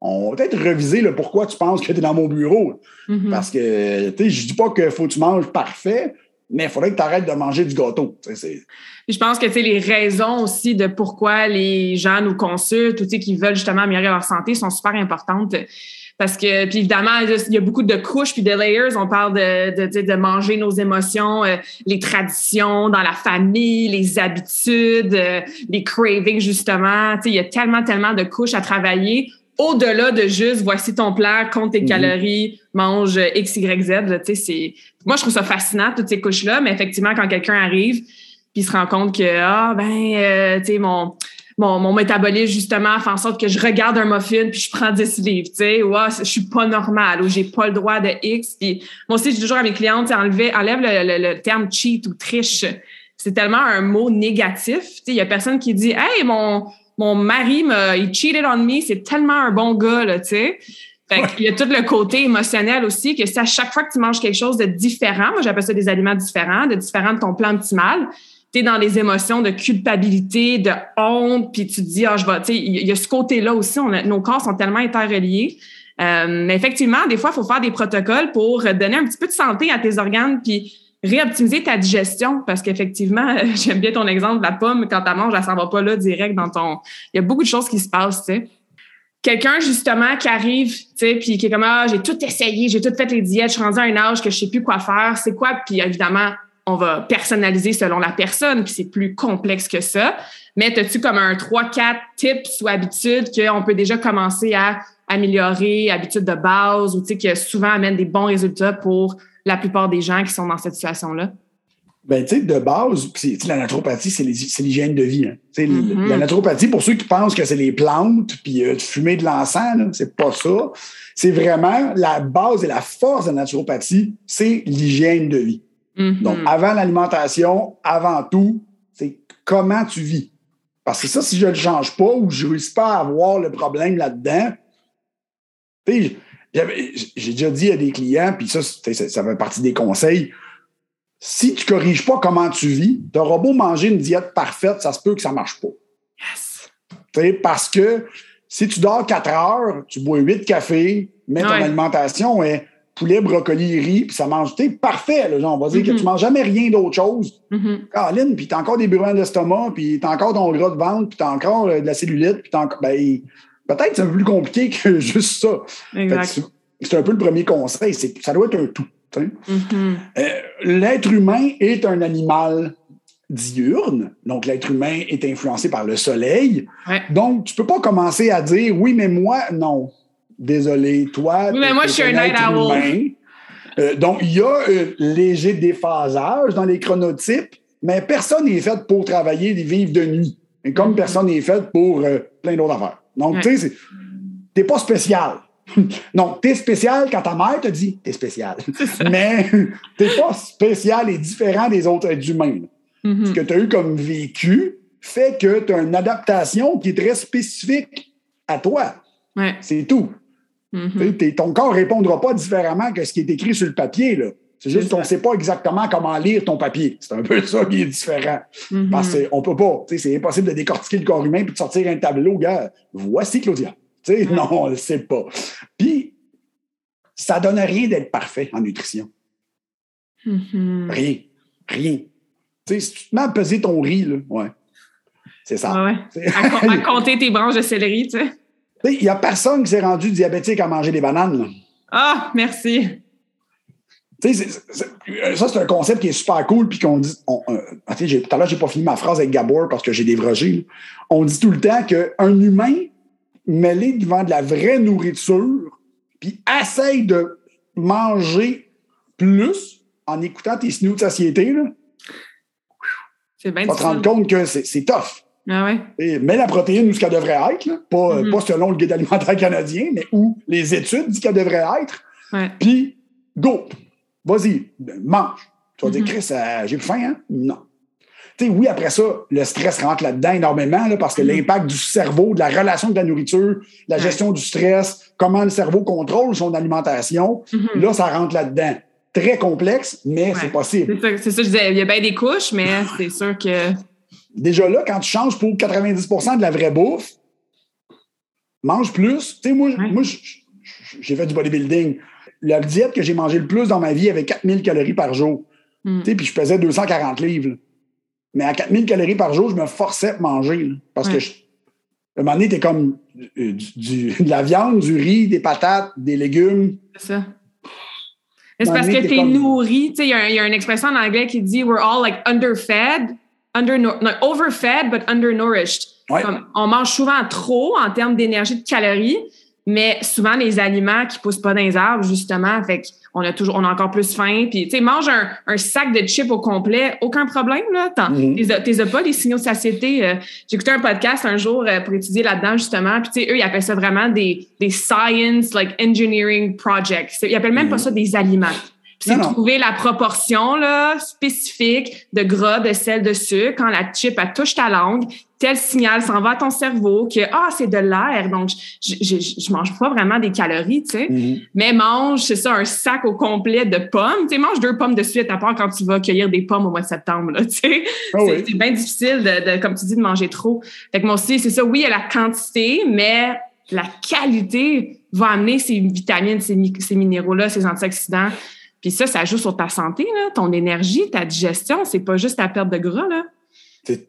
on va peut-être reviser le pourquoi tu penses que tu es dans mon bureau. Mhm. Parce que, tu sais, je dis pas qu'il faut que tu manges parfait, mais il faudrait que tu arrêtes de manger du gâteau. Je pense que tu sais, les raisons aussi de pourquoi les gens nous consultent ou qui veulent justement améliorer leur santé sont super importantes. Parce que, puis évidemment, il y a beaucoup de couches puis de layers. On parle de, de, de manger nos émotions, euh, les traditions dans la famille, les habitudes, euh, les cravings, justement. Tu sais, il y a tellement, tellement de couches à travailler au-delà de juste voici ton plan, compte tes Mhm. calories, mange X, Y, Z. là. Moi, je trouve ça fascinant, toutes ces couches-là, mais effectivement, quand quelqu'un arrive puis il se rend compte que, ah, ben, euh, tu sais, mon, mon, mon métabolisme, justement, fait en sorte que je regarde un muffin puis je prends 10 livres, tu sais, ouais, je suis pas normal ou j'ai pas le droit de X. Puis moi aussi, je dis toujours à mes clientes, enlevez- enlève le, le- le terme cheat ou triche. C'est tellement un mot négatif. Tu sais, il y a personne qui dit, hey, mon, mon mari, m'a, il cheated on me, c'est tellement un bon gars, là, tu sais. Fait qu'il y a tout le côté émotionnel aussi, que c'est à chaque fois que tu manges quelque chose de différent, moi j'appelle ça des aliments différents, de différent de ton plan optimal, tu es dans des émotions de culpabilité, de honte, puis tu te dis, ah, je vais, tu sais, il y a ce côté-là aussi, on a- nos corps sont tellement interreliés. Euh, mais effectivement, des fois, il faut faire des protocoles pour donner un petit peu de santé à tes organes, puis réoptimiser ta digestion, parce qu'effectivement, j'aime bien ton exemple la pomme, quand tu manges, elle s'en va pas là direct dans ton... Il y a beaucoup de choses qui se passent, tu sais. Quelqu'un justement qui arrive, tu sais, puis qui est comme ah j'ai tout essayé, j'ai tout fait les diètes, je suis rendu à un âge que je sais plus quoi faire, c'est quoi? Puis évidemment, on va personnaliser selon la personne, puis c'est plus complexe que ça. Mais as-tu comme un 3-4 tips ou habitudes qu'on peut déjà commencer à améliorer, habitudes de base, ou tu sais, qui souvent amènent des bons résultats pour la plupart des gens qui sont dans cette situation-là? Ben, tu sais, de base, la naturopathie, c'est l'hygiène de vie. hein. Mhm. La naturopathie, pour ceux qui pensent que c'est les plantes puis euh, de fumer de l'encens, c'est pas ça. C'est vraiment la base et la force de la naturopathie, c'est l'hygiène de vie. Mhm. Donc, avant l'alimentation, avant tout, c'est comment tu vis. Parce que ça, si je ne le change pas ou je ne réussis pas à avoir le problème là-dedans, tu sais, j'avais- j'ai déjà dit à des clients, puis ça, ça fait partie des conseils, si tu ne corriges pas comment tu vis, tu auras beau manger une diète parfaite, ça se peut que ça ne marche pas. Yes. parce que si tu dors 4 heures, tu bois 8 cafés, mais ton alimentation est poulet, brocoli, riz, puis ça mange, tu parfait. Là, genre, on va dire que Mm-hmm. tu manges jamais rien d'autre chose. Mhm. Caroline, puis t'as encore des brûlements d'estomac, puis t'as encore ton gras de ventre, puis t'as encore euh, de la cellulite, puis t'as encore... Ben, peut-être que c'est un peu plus compliqué que juste ça. C'est- un peu le premier conseil, c'est que ça doit être un tout. Mhm. Euh, l'être humain est un animal diurne, donc l'être humain est influencé par le soleil. Ouais. Donc, tu peux pas commencer à dire oui, mais moi, non. Désolé, toi. Oui, mais moi, je suis un night owl. Euh, donc, il y a un léger déphasage dans les chronotypes, mais personne n'est fait pour travailler et vivre de nuit. Et comme personne n'est fait pour euh, plein d'autres affaires. Donc, Ouais. tu sais, t'es pas spécial. non, t'es spécial quand ta mère te dit t'es spécial. Mais t'es pas spécial et différent des autres êtres humains. Mhm. Ce que tu as eu comme vécu fait que tu as une adaptation qui est très spécifique à toi. Ouais. C'est tout. Mhm. T'es- Ton corps ne répondra pas différemment que ce qui est écrit sur le papier. là. C'est juste qu'on ne sait pas exactement comment lire ton papier. C'est un peu ça qui est différent. Mhm. Parce qu'on ne peut pas. Tu sais, C'est impossible de décortiquer le corps humain et de sortir un tableau. Gars, voici Claudia. Tu sais, Non, on ne le sait pas. Puis, ça donne rien d'être parfait en nutrition. Mhm. Rien. Rien. Si tu te mets à peser ton riz, là, ouais. C'est ça. Ouais. À, co- à compter tes branches de céleri, tu sais. Tu sais, Il n'y a personne qui s'est rendu diabétique à manger des bananes. là. Ah, merci. Tu sais, ça, c'est un concept qui est super cool. Puis qu'on dit. on- euh, j'ai- tout à l'heure, je n'ai pas fini ma phrase avec Gabor parce que j'ai dévrogé. là. On dit tout le temps qu'un humain mêlé devant de la vraie nourriture, puis essaye de manger plus en écoutant tes signaux de satiété, là, C'est bien tu vas te rendre compte que c'est c'est tough. Ah ouais. Et mets la protéine où ce qu'elle devrait être, là. Pas, Mhm. pas selon le guide alimentaire canadien, mais où les études disent qu'elle devrait être. Puis, go! Vas-y, mange. Tu vas dire, Chris, euh, j'ai plus faim, hein? Non. Tu sais, oui, après ça, le stress rentre là-dedans énormément, là, parce que Mhm. l'impact du cerveau, de la relation de la nourriture, la gestion du stress, comment le cerveau contrôle son alimentation, Mhm. là, ça rentre là-dedans. Très complexe, mais Ouais. c'est possible. C'est ça, ça, je disais. Il y a bien des couches, mais c'est sûr que. Déjà là, quand tu changes pour 90% de la vraie bouffe, mange plus. Tu sais, moi, Ouais. moi j'ai fait du bodybuilding. La diète que j'ai mangé le plus dans ma vie avait 4000 calories par jour. Tu sais, puis je pesais 240 livres. là. Mais à 4000 calories par jour, je me forçais à manger. là, parce que, je, à un moment donné, t'es comme euh, du- du- de la viande, du riz, des patates, des légumes. C'est ça. C'est parce que t'es comme- nourri. Tu sais, il y, a y une expression en anglais qui dit We're all like underfed, under, no, overfed, but undernourished. Ouais. Comme, on mange souvent trop en termes d'énergie, de calories, mais souvent les aliments qui poussent pas dans les arbres, justement, fait qu'on a toujours, on a encore plus faim. Puis, tu sais, mange un, un sac de chips au complet, aucun problème, là. T'en- Mhm. t'es- T'es as pas les signaux de satiété. euh, J'ai écouté un podcast un jour euh, pour étudier là-dedans, justement. Puis, tu sais, eux, ils appellent ça vraiment des, des science, like engineering projects. Ils appellent même pas ça des aliments. C'est trouver la proportion là, spécifique de gras, de sel, de sucre. Quand la chip elle touche ta langue, tel signal s'en va à ton cerveau que ah c'est de l'air, donc je, je, je, mange pas vraiment des calories, tu sais. Mhm. Mais mange, c'est ça, un sac au complet de pommes. Tu sais, mange deux pommes de suite, à part quand tu vas cueillir des pommes au mois de septembre, là, tu sais. Ah c'est oui. bien difficile, de, de, comme tu dis, de manger trop. Fait que moi aussi, c'est ça. Oui, il y a la quantité, mais la qualité va amener ces vitamines, ces, mi- ces minéraux-là, ces antioxydants. Puis ça, ça joue sur ta santé, là, ton énergie, ta digestion. C'est pas juste ta perte de gras, là.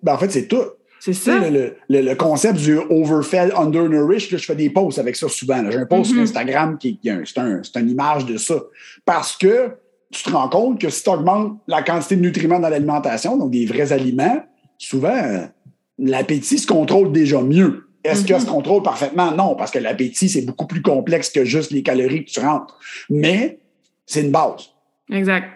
Ben, en fait, c'est tout. C'est ça. Le, le- le- le concept du overfed, undernourished, là, je fais des posts avec ça souvent. J'ai un post sur Instagram qui, qui est un- c'est un- une image de ça. Parce que tu te rends compte que si tu augmentes la quantité de nutriments dans l'alimentation, donc des vrais aliments, souvent, l'appétit se contrôle déjà mieux. Est-ce que se contrôle parfaitement? Non, parce que l'appétit, c'est beaucoup plus complexe que juste les calories que tu rentres. Mais c'est une base. Exact.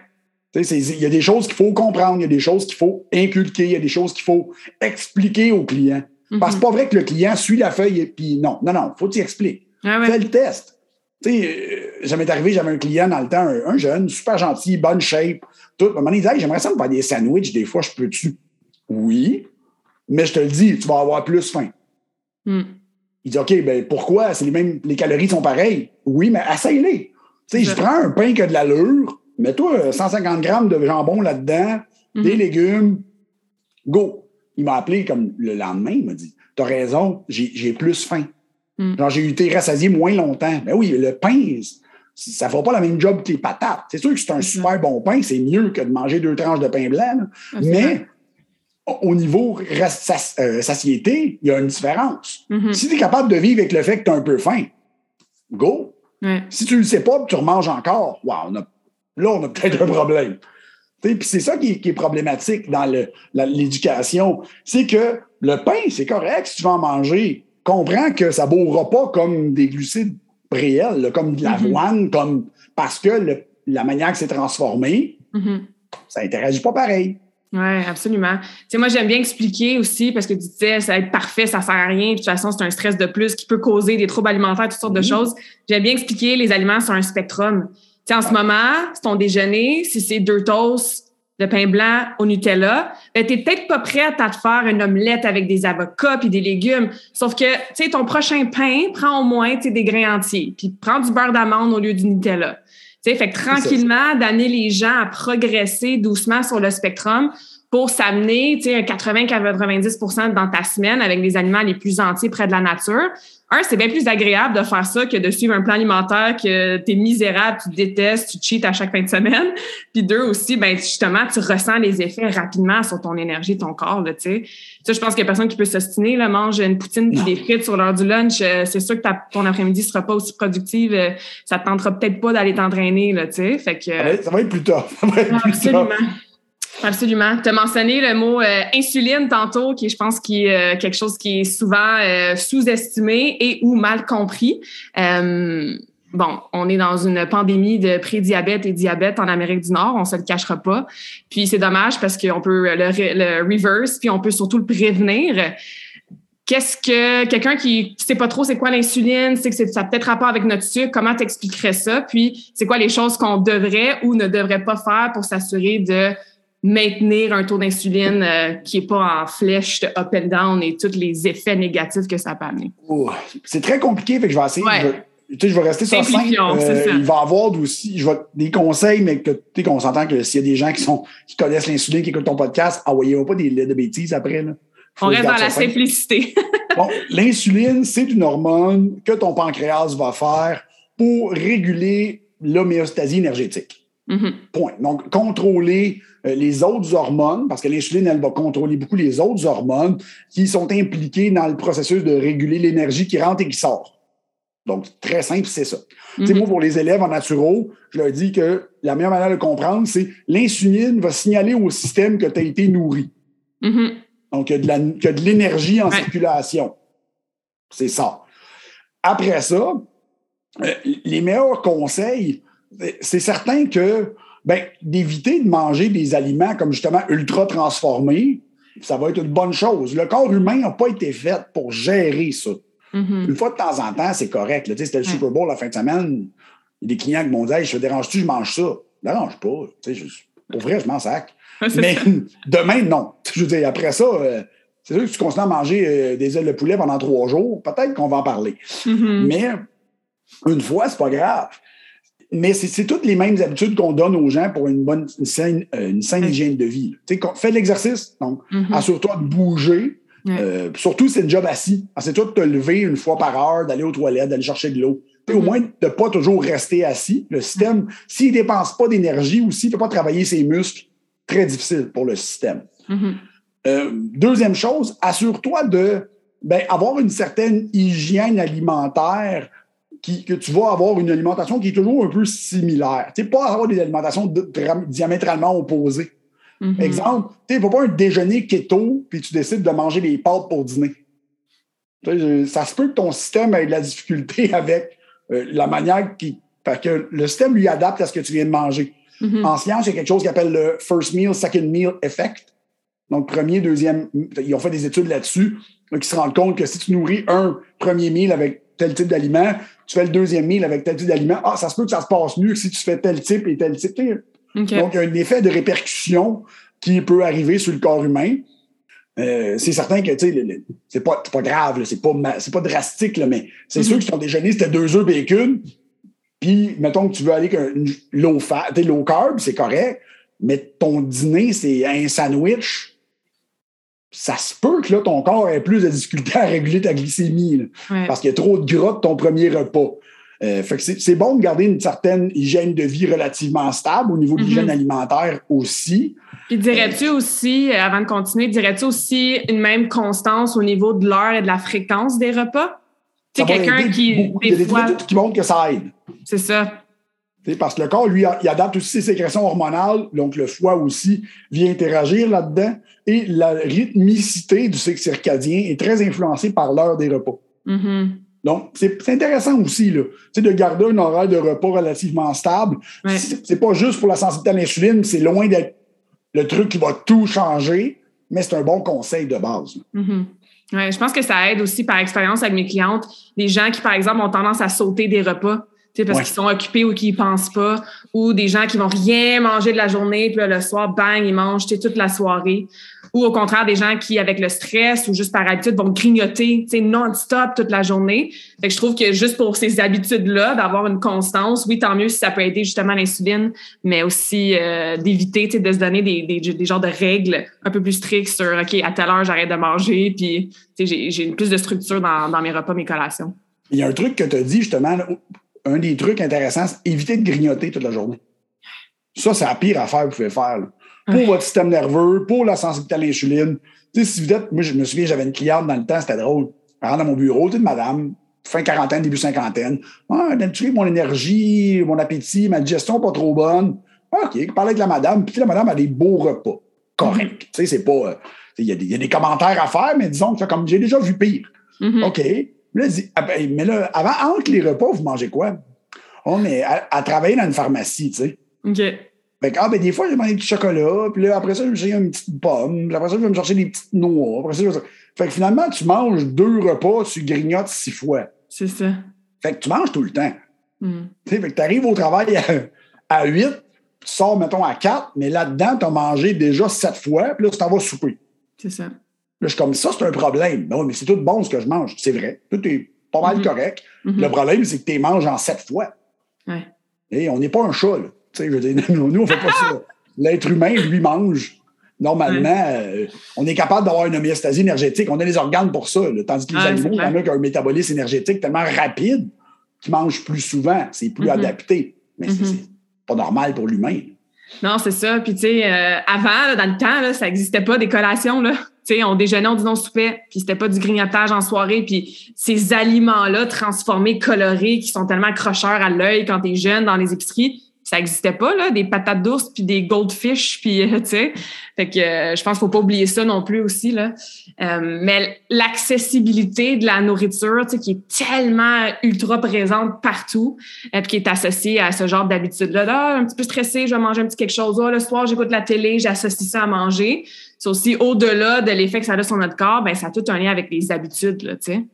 Tu Il y a des choses qu'il faut comprendre, il y a des choses qu'il faut inculquer, il y a des choses qu'il faut expliquer au client. Parce que Mhm. c'est pas vrai que le client suit la feuille et puis non, non, non, faut t'y expliquer. Ah ouais. Fais le test. Tu sais, euh, ça m'est arrivé, j'avais un client dans le temps, un, un jeune, super gentil, bonne shape, tout. À un moment donné, il dit Hey, j'aimerais ça me faire des sandwichs, des fois, je peux-tu? Oui, mais je te le dis, tu vas avoir plus faim. Mm. Il dit OK, ben pourquoi? C'est les mêmes, les calories sont pareilles. Oui, mais essaye-les. Tu sais, je prends un pain qui a de l'allure, Mets-toi 150 grammes de jambon là-dedans, Mhm. des légumes, go. Il m'a appelé comme le lendemain, il m'a dit T'as raison, j'ai plus faim. Mhm. Genre, j'ai été rassasié moins longtemps. Ben oui, le pain, ça ne fera pas la même job que les patates. C'est sûr que c'est un super bon pain, c'est mieux que de manger deux tranches de pain blanc. Absolument. Mais au au niveau euh, satiété, il y a une différence. Mhm. Si tu es capable de vivre avec le fait que tu as un peu faim, go. Ouais. Si tu ne le sais pas, tu remanges encore, wow, on a- là, on a peut-être un problème. Puis c'est ça qui est, qui est problématique dans l'éducation. C'est que le pain, c'est correct si tu vas en manger. Comprends que ça ne bourra pas comme des glucides réels, là, comme de l'avoine, comme parce que le- la manière que c'est transformé, Mhm. ça n'interagit pas pareil. Oui, absolument. Tu sais, moi, j'aime bien expliquer aussi parce que tu disais, ça va être parfait, ça sert à rien. De toute façon, c'est un stress de plus qui peut causer des troubles alimentaires, toutes sortes de choses. J'aime bien expliquer les aliments sur un spectrum. Tu sais, en ce moment, c'est ton déjeuner, si c'est deux toasts de pain blanc au Nutella, ben, t'es peut-être pas prête à te faire une omelette avec des avocats puis des légumes. Sauf que, tu sais, ton prochain pain prend au moins, tu sais, des grains entiers. Puis prends du beurre d'amande au lieu du Nutella. Tu sais, fait que tranquillement, d'amener les gens à progresser doucement sur le spectrum pour s'amener, tu sais, un 80-90% dans ta semaine avec les aliments les plus entiers près de la nature. Un, c'est bien plus agréable de faire ça que de suivre un plan alimentaire que t'es misérable, tu détestes, tu cheats à chaque fin de semaine. Puis deux aussi, ben justement, tu ressens les effets rapidement sur ton énergie, ton corps, là, tu sais. Ça, je pense qu'il y a personne qui peut s'ostiner, là, mange une poutine puis des frites sur l'heure du lunch. euh, c'est sûr que ta- ton après-midi sera pas aussi productive. euh, ça te tentera peut-être pas d'aller t'entraîner, là, tu sais. Fait que... Ça va être, ça va être plus tough. Ça va être plus Absolument. tough. Absolument. Tu as mentionné le mot euh, insuline tantôt, qui je pense qui est euh, quelque chose qui est souvent euh, sous-estimé et ou mal compris. Euh, bon, on est dans une pandémie de prédiabète et diabète en Amérique du Nord, on se le cachera pas. Puis c'est dommage parce qu'on peut le, re- le reverse, puis on peut surtout le prévenir. Qu'est-ce que quelqu'un qui sait pas trop c'est quoi l'insuline, c'est que ça a peut-être rapport avec notre sucre, comment t'expliquerais ça? Puis c'est quoi les choses qu'on devrait ou ne devrait pas faire pour s'assurer de maintenir un taux d'insuline euh, qui est pas en flèche de up and down et tous les effets négatifs que ça peut amener. C'est très compliqué, fait que je vais essayer. Ouais. Je, vais- tu sais, je vais rester sur simple. Ça. il va y avoir aussi je vais, des conseils, mais que, tu sais, qu'on s'entend que s'il y a des gens qui, sont, qui connaissent l'insuline, qui écoutent ton podcast, envoyez-moi pas des lettres de bêtises après. Là. On reste dans la simplicité. Bon, l'insuline, c'est une hormone que ton pancréas va faire pour réguler l'homéostasie énergétique. Mhm. Point. Donc, contrôler euh, les autres hormones, parce que l'insuline, elle va contrôler beaucoup les autres hormones qui sont impliquées dans le processus de réguler l'énergie qui rentre et qui sort. Donc, très simple, c'est ça. Tu sais, Mhm. moi, pour les élèves en naturo, je leur dis que la meilleure manière de comprendre, c'est l'insuline va signaler au système que tu as été nourri. Mhm. Donc, il y a de la- qu'il y a de l'énergie en Ouais. circulation. C'est ça. Après ça, euh, les meilleurs conseils, c'est certain que ben, d'éviter de manger des aliments comme justement ultra transformés, ça va être une bonne chose. Le corps humain n'a pas été fait pour gérer ça. Mhm. Une fois de temps en temps, c'est correct. là. Tu sais, C'était le Ouais. Super Bowl la fin de semaine. Il y a des clients qui m'ont dit Hey, je te dérange-tu, je mange ça. Dérange pas. Tu sais, je- pour vrai, je m'en sac. Mais ça. demain, non. Je veux dire, après ça, euh, c'est sûr que tu continues à manger euh, des ailes de poulet pendant trois jours. Peut-être qu'on va en parler. Mhm. Mais une fois, c'est pas grave. Mais c'est toutes les mêmes habitudes qu'on donne aux gens pour une bonne une saine, euh, une saine hygiène de vie. Tu sais, qu'on- fais de l'exercice. Donc, Mhm. assure-toi de bouger. Euh, surtout, c'est le job assis. Assure-toi de te lever une fois par heure, d'aller aux toilettes, d'aller chercher de l'eau. Au Mhm. moins, de ne pas toujours rester assis. Le système, s'il ne dépense pas d'énergie ou s'il ne fait pas travailler ses muscles, très difficile pour le système. Euh, deuxième chose, assure-toi de ben, avoir une certaine hygiène alimentaire qui, que tu vas avoir une alimentation qui est toujours un peu similaire. Tu pas avoir des alimentations diamétralement opposées. Mhm. Exemple, tu sais, faut pas un déjeuner keto puis tu décides de manger des pâtes pour dîner. Ça se peut que ton système ait de la difficulté avec euh, la manière qui. Fait que le système lui adapte à ce que tu viens de manger. Mhm. En science, il y a quelque chose qu'on appelle le first meal, second meal effect. Donc, premier, deuxième, ils ont fait des études là-dessus, là, qui se rendent compte que si tu nourris un premier meal avec tel type d'aliment, tu fais le deuxième meal avec tel type d'aliment, ah, ça se peut que ça se passe mieux que si tu fais tel type et tel type. Donc, il y a un effet de répercussion qui peut arriver sur le corps humain. Euh, c'est certain que, tu sais, c'est pas, pas grave, c'est pas, pas drastique, là, mais c'est Mhm. sûr que si ton déjeuner, c'était deux œufs bacon, Puis, mettons que tu veux aller avec un low fat, low carb, c'est correct, mais ton dîner, c'est un sandwich. Ça se peut que là, ton corps ait plus de difficultés à réguler ta glycémie, parce qu'il y a trop de gras de ton premier repas. Euh, fait que c'est bon de garder une certaine hygiène de vie relativement stable au niveau de l'hygiène mm-hmm. alimentaire aussi. Puis dirais-tu aussi, euh, avant de continuer, dirais-tu aussi une même constance au niveau de l'heure et de la fréquence des repas? Tu sais, quelqu'un qui. Des Il y a des qui montrent que ça aide. C'est ça. Parce que le corps, lui, il adapte aussi ses sécrétions hormonales, donc le foie aussi vient interagir là-dedans. Et la rythmicité du cycle circadien est très influencée par l'heure des repas. Mm-hmm. Donc, c'est intéressant aussi là, de garder un horaire de repas relativement stable. C'est pas juste pour la sensibilité à l'insuline, c'est loin d'être le truc qui va tout changer, mais c'est un bon conseil de base. Mm-hmm. Ouais, je pense que ça aide aussi par expérience avec mes clientes. Les gens qui, par exemple, ont tendance à sauter des repas parce qu'ils sont occupés ou qu'ils pensent pas, ou des gens qui vont rien manger de la journée, puis le soir, bang, ils mangent toute la soirée. Ou au contraire, des gens qui, avec le stress ou juste par habitude, vont grignoter non-stop toute la journée. Fait que je trouve que juste pour ces habitudes-là, d'avoir une constance, oui, tant mieux si ça peut aider justement l'insuline, mais aussi euh, d'éviter de se donner des, des, des, genres de règles un peu plus strictes sur OK, à telle heure, j'arrête de manger, puis j'ai plus de structure dans, dans mes repas, mes collations. Il y a un truc que tu as dit justement, un des trucs intéressants, c'est éviter de grignoter toute la journée. Ça, c'est la pire affaire que vous pouvez faire. Pour votre système nerveux, pour la sensibilité à l'insuline. Tu sais, si vous êtes, moi, je me souviens, j'avais une cliente dans le temps, c'était drôle. Elle rentre dans mon bureau, tu sais, madame, fin quarantaine, début cinquantaine. Ah, d'habitude, mon énergie, mon appétit, ma digestion pas trop bonne. Ah, OK, parler avec la madame. Puis la madame a des beaux repas. Correct. Tu sais, c'est pas. Euh, il y, a des commentaires à faire, mais disons que comme j'ai déjà vu pire. Mm-hmm. OK. Là, ah, ben, mais là, avant, entre les repas, vous mangez quoi? On est à, travailler dans une pharmacie, tu sais. OK. Fait que, ah, ben, des fois, j'ai mangé du chocolat, puis là, après ça, je me chercher une petite pomme, puis après ça, je vais me chercher des petites noix. Après ça, Fait que finalement, tu manges deux repas, tu grignotes six fois. C'est ça. Fait que tu manges tout le temps. Mm. Tu sais, fait que tu arrives au travail à, huit, tu sors, mettons, à quatre, mais là-dedans, tu as mangé déjà sept fois, puis là, tu t'en vas souper. C'est ça. Là, je suis comme ça, c'est un problème. Non, mais c'est tout bon ce que je mange. C'est vrai. Tout est pas mal mm-hmm. correct. Mm-hmm. Le problème, c'est que tu manges en sept fois. Ouais. Et on n'est pas un chat, là. Tu sais, je veux dire, nous, on fait pas ça. L'être humain, lui, mange. Normalement, euh, on est capable d'avoir une homéostasie énergétique. On a les organes pour ça. Tandis que les animaux, il y en a qui ont un métabolisme énergétique tellement rapide qu'ils mangent plus souvent. C'est plus mm-hmm. adapté. Mais c'est pas normal pour l'humain. Non, c'est ça. Puis, tu sais, euh, avant, dans le temps, là, ça n'existait pas des collations. Là. On déjeunait, on disait on soupait, puis c'était pas du grignotage en soirée. Puis ces aliments-là transformés, colorés, qui sont tellement accrocheurs à l'œil quand tu es jeune dans les épiceries, ça n'existait pas, là, des patates douces, puis des goldfish, puis, tu sais. Fait que euh, je pense qu'il faut pas oublier ça non plus aussi, là. Euh, mais l'accessibilité de la nourriture, tu sais, qui est tellement ultra présente partout, et euh, qui est associée à ce genre d'habitude-là. Là, un petit peu stressé, je vais manger un petit quelque chose. Oh, le soir, j'écoute la télé, j'associe ça à manger. C'est aussi au-delà de l'effet que ça a sur notre corps, ben ça a tout un lien avec les habitudes, là, tu sais.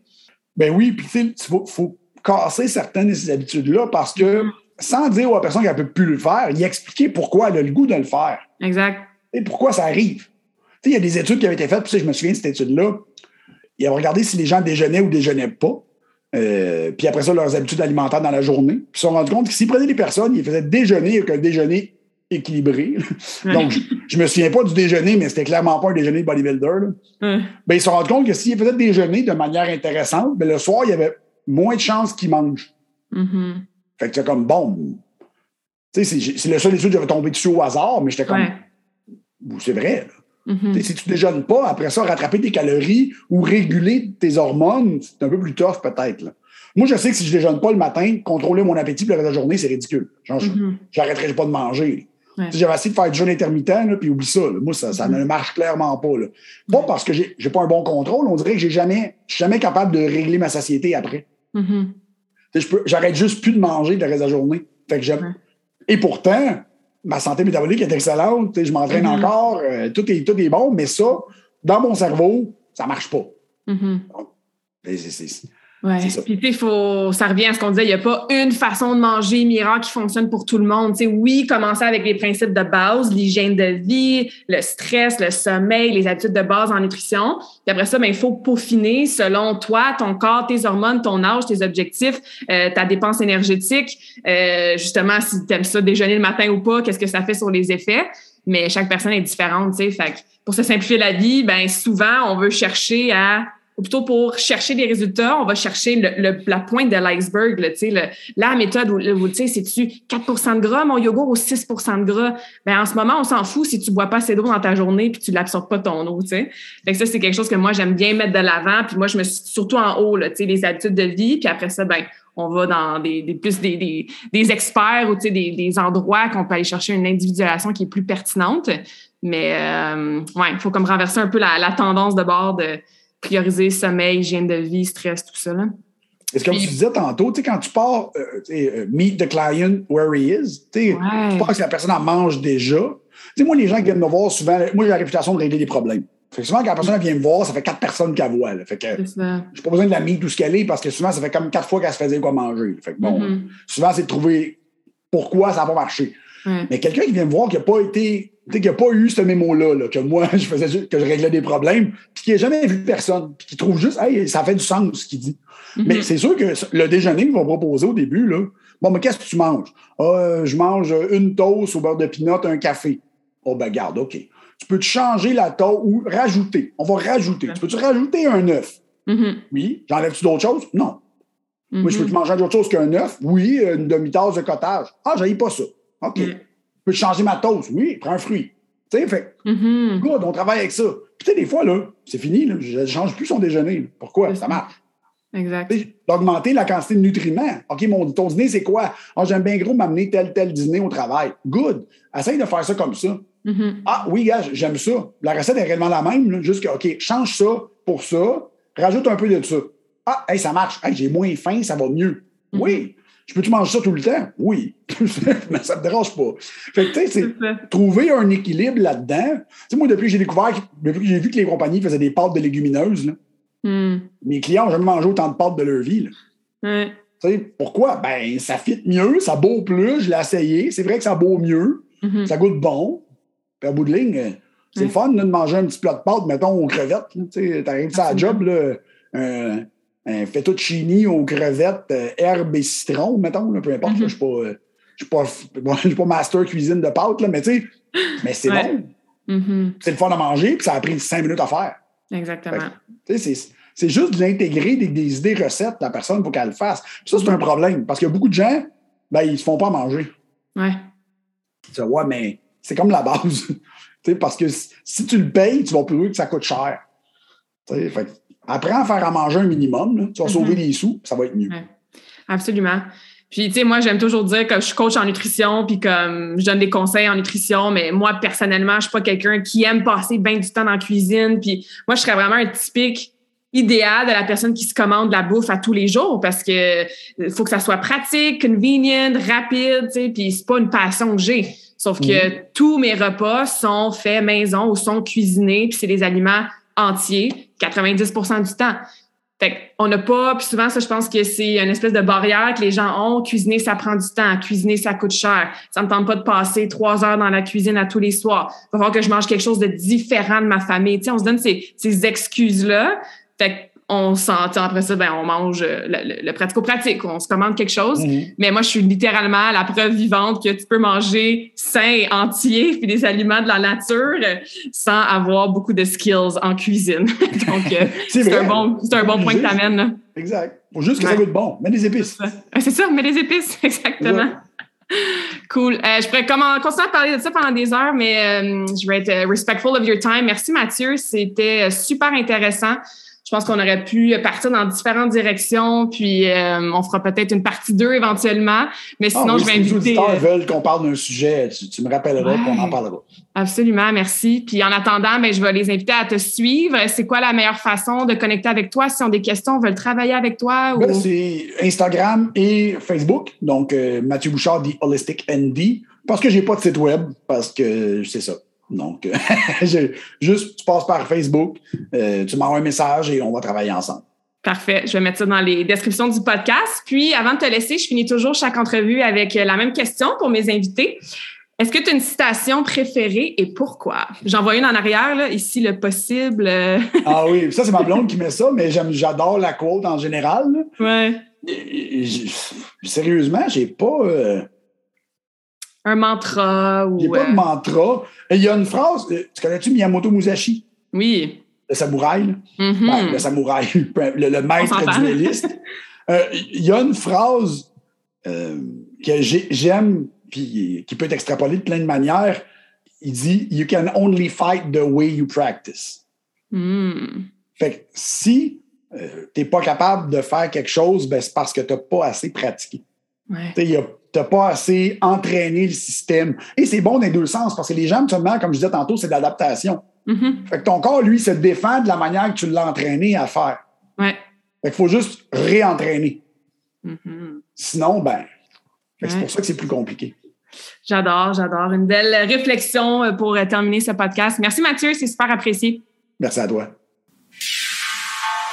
Ben oui, puis tu sais, il faut, casser certaines de ces habitudes-là parce que mm-hmm sans dire aux personnes qu'elle ne peut plus le faire, y expliquer pourquoi elle a le goût de le faire. Exact. Et pourquoi ça arrive. Il y a des études qui avaient été faites, puis je me souviens de cette étude-là. Ils avaient regardé si les gens déjeunaient ou déjeunaient pas. Euh, puis après ça, leurs habitudes alimentaires dans la journée. Puis ils se sont rendus compte que s'ils prenaient des personnes, ils faisaient déjeuner avec un déjeuner équilibré. Donc, je, ne me souviens pas du déjeuner, mais c'était clairement pas un déjeuner de bodybuilder. Ben, ils se rendus compte que s'ils faisaient déjeuner de manière intéressante, ben, le soir, il y avait moins de chances qu'ils mangent. Mm-hmm. Fait que c'est comme, bon, tu sais, c'est le seul étude que j'avais tombé dessus au hasard, mais j'étais comme, c'est vrai. Mm-hmm. Si tu déjeunes pas, après ça, rattraper tes calories ou réguler tes hormones, c'est un peu plus tough peut-être. Moi, je sais que si je déjeune pas le matin, contrôler mon appétit pour le reste de la journée, c'est ridicule. Genre, mm-hmm. j'arrêterai pas de manger. J'avais essayé de faire du jeûne intermittent, là, puis oublie ça. Moi, ça, ça mm-hmm. ne marche clairement pas. Là. Pas parce que j'ai pas un bon contrôle, on dirait que j'ai jamais, je suis jamais capable de régler ma satiété après. J'arrête juste plus de manger le reste de la journée. Fait que Et pourtant, ma santé métabolique est excellente, je m'entraîne mm-hmm. encore, euh, tout, est, tout est bon, mais ça, dans mon cerveau, ça marche pas. Mm-hmm. Ouais. Ça. Puis, faut, ça revient à ce qu'on disait, il n'y a pas une façon de manger miracle qui fonctionne pour tout le monde. sais, oui, commencer avec les principes de base, l'hygiène de vie, le stress, le sommeil, les habitudes de base en nutrition. Puis après ça, ben, il faut peaufiner selon toi, ton corps, tes hormones, ton âge, tes objectifs, euh, ta dépense énergétique. Euh, justement, si tu aimes ça déjeuner le matin ou pas, qu'est-ce que ça fait sur les effets? Mais chaque personne est différente. sais, Fait pour se simplifier la vie, ben souvent, on veut chercher à ou plutôt pour chercher des résultats, on va chercher le, la pointe de l'iceberg, le, la méthode où, où sais, c'est-tu 4% de gras, mon yogourt, ou 6% de gras? Ben, en ce moment, on s'en fout si tu bois pas assez d'eau dans ta journée puis tu l'absorbes pas ton eau, tu sais. Ça, c'est quelque chose que moi, j'aime bien mettre de l'avant. Puis moi, je me suis surtout en haut, tu sais, les habitudes de vie. Puis après ça, ben, on va dans des, des plus des, des, experts ou, tu sais, des, des endroits qu'on peut aller chercher une individualisation qui est plus pertinente. Mais, euh, ouais, il faut comme renverser un peu la, la tendance de bord de prioriser sommeil, hygiène de vie, stress, tout ça. Est-ce que tu disais tantôt, quand tu pars, euh, euh, meet the client where he is, tu penses que la personne en mange déjà. Moi, les gens qui viennent me voir souvent, moi, j'ai la réputation de régler des problèmes. Fait que souvent, quand la personne vient me voir, ça fait quatre personnes qu'elle voit. Fait que j'ai pas besoin de la meet tout ce qu'elle est parce que souvent, ça fait comme quatre fois qu'elle se faisait quoi manger. Fait que bon, mm-hmm. souvent, c'est de trouver pourquoi ça n'a pas marché. Mais quelqu'un qui vient me voir qui n'a pas été qui n'a pas eu ce mémo-là, que moi, je faisais que je réglais des problèmes, puis qui n'a jamais vu personne, puis qui trouve juste, hey, ça fait du sens ce qu'il dit. Mm-hmm. Mais c'est sûr que le déjeuner qu'ils vont proposer au début, là, bon, mais qu'est-ce que tu manges? Ah, je mange une toast au beurre de pinot, un café. Oh, ben, garde, OK. Tu peux te changer la toast ou rajouter. On va rajouter. Tu peux-tu rajouter un œuf? Mm-hmm. Oui. J'enlève-tu d'autres choses? Non. Moi, je peux te mm-hmm. manger d'autres choses qu'un œuf? Oui, une demi-tasse de cottage. Ah, j'aille pas ça. OK. Mm peux changer ma toast? Oui, prends un fruit. Tu sais, fait, mm-hmm. good, on travaille avec ça. Puis, tu sais, des fois, là, c'est fini, là, je ne change plus son déjeuner. Pourquoi? Ça marche. Exact. D'augmenter la quantité de nutriments. OK, mon, ton dîner, c'est quoi? Oh, J'aime bien gros m'amener tel, tel dîner au travail. Good. Essaye de faire ça comme ça. Mm-hmm. Ah oui, gars, j'aime ça. La recette est réellement la même, juste que, OK, change ça pour ça, rajoute un peu de ça. Ah, hey, ça marche. Hey, j'ai moins faim, ça va mieux. Mm-hmm. Oui. Je peux-tu manger ça tout le temps? Oui. mais ça ne me dérange pas. Fait que, tu sais, c'est trouver un équilibre là-dedans. Tu sais, moi, depuis que j'ai découvert, depuis que j'ai vu que les compagnies faisaient des pâtes de légumineuses, là, hmm. mes clients n'ont jamais mangé autant de pâtes de leur vie. Tu sais, pourquoi? Ben, ça fit mieux, ça beau plus, je l'ai essayé. C'est vrai que ça beau mieux, mm-hmm. ça goûte bon. Puis, à bout de ligne, c'est le fun de manger un petit plat de pâtes, mettons, aux crevettes. Tu sais, t'arrives ça à job, là, un fettuccini aux crevettes, euh, herbes et citron, mettons, peu importe. je ne suis pas, pas, master cuisine de pâtes, là, mais tu sais, mais c'est bon. Mm-hmm. C'est le fun à manger, puis ça a pris cinq minutes à faire. Exactement. C'est juste de l'intégrer des, idées recettes la personne pour qu'elle le fasse. ça, c'est un problème, parce qu'il y a beaucoup de gens, ben, ils ne se font pas manger. Ouais. Tu ouais, mais c'est comme la base. parce que si tu le payes, tu vas plus que ça coûte cher. Fait, Apprends à faire à manger un minimum. Tu vas sauver mhm. des sous, ça va être mieux. Absolument. Puis, tu sais, moi, j'aime toujours dire que je suis coach en nutrition, puis comme je donne des conseils en nutrition, mais moi, personnellement, je suis pas quelqu'un qui aime passer bien du temps dans la cuisine. Puis, moi, je serais vraiment un typique idéal de la personne qui se commande la bouffe à tous les jours parce que faut que ça soit pratique, convenient, rapide, tu sais, puis c'est pas une passion que j'ai. Sauf que mhm. tous mes repas sont faits maison ou sont cuisinés, puis c'est des aliments entiers 90% du temps. Fait on n'a pas, puis souvent, ça, je pense que c'est une espèce de barrière que les gens ont. Cuisiner, ça prend du temps. Cuisiner, ça coûte cher. Ça me tente pas de passer trois heures dans la cuisine à tous les soirs. Il va falloir que je mange quelque chose de différent de ma famille. Tu sais, on se donne ces, ces excuses-là. Fait on s'entend après ça, ben, on mange euh, le, pratico-pratique, on se commande quelque chose. Mhm. Mais moi, je suis littéralement la preuve vivante que tu peux manger sain, entier, puis des aliments de la nature sans avoir beaucoup de skills en cuisine. Donc, euh, c'est un bon, un bon point que tu amènes. Exact. Faut juste que ça goûte bon. Mets des épices. C'est ça, mets des épices, exactement. Cool. Euh, je pourrais continuer à parler de ça pendant des heures, mais je vais être respectful of your time. Merci Mathieu, c'était super intéressant je pense qu'on aurait pu partir dans différentes directions, puis euh, on fera peut-être une partie 2 éventuellement. Mais ah sinon, je vais inviter. Si les auditeurs euh, veulent qu'on parle d'un sujet, tu, me rappelleras qu'on en parlera. Absolument, merci. Puis en attendant, ben, je vais les inviter à te suivre. C'est quoi la meilleure façon de connecter avec toi? Si on ont des questions, veulent travailler avec toi? Ben, c'est Instagram et Facebook. Donc, euh, Mathieu Bouchard dit Holistic ND. Parce que j'ai pas de site web, parce que c'est ça. Donc, juste, tu passes par Facebook, euh, tu m'envoies un message et on va travailler ensemble. Parfait. Je vais mettre ça dans les descriptions du podcast. Puis, avant de te laisser, je finis toujours chaque entrevue avec la même question pour mes invités. Est-ce que tu as une citation préférée et pourquoi? J'en vois une en arrière, là, ici, le possible. ah oui, ça, c'est ma blonde qui met ça, mais j'adore la quote en général. Ouais. Sérieusement, j'ai pas. Euh, Un mantra ou. J'ai pas de euh, mantra. Il y a une phrase. Euh, tu connais-tu Miyamoto Musashi? Oui le samouraï, mm-hmm. ben, le samouraï, le, maître dueliste. Euh, il y a une phrase euh, que j'aime, puis qui peut être extrapolée de plein de manières. Il dit You can only fight the way you practice. Mm. Fait que si euh, tu n'es pas capable de faire quelque chose, ben, c'est parce que tu n'as pas assez pratiqué. Ouais. Tu n'as pas assez entraîné le système. Et c'est bon dans les deux sens, parce que les gens, comme je disais tantôt, c'est de l'adaptation. Mm-hmm. Fait que ton corps, lui, se défend de la manière que tu l'as entraîné à faire. Ouais. Fait qu'il faut juste réentraîner. Mm-hmm. Sinon, ben, c'est pour ça que c'est plus compliqué. J'adore, j'adore. Une belle réflexion euh, pour euh, terminer ce podcast. Merci Mathieu, c'est super apprécié. Merci à toi.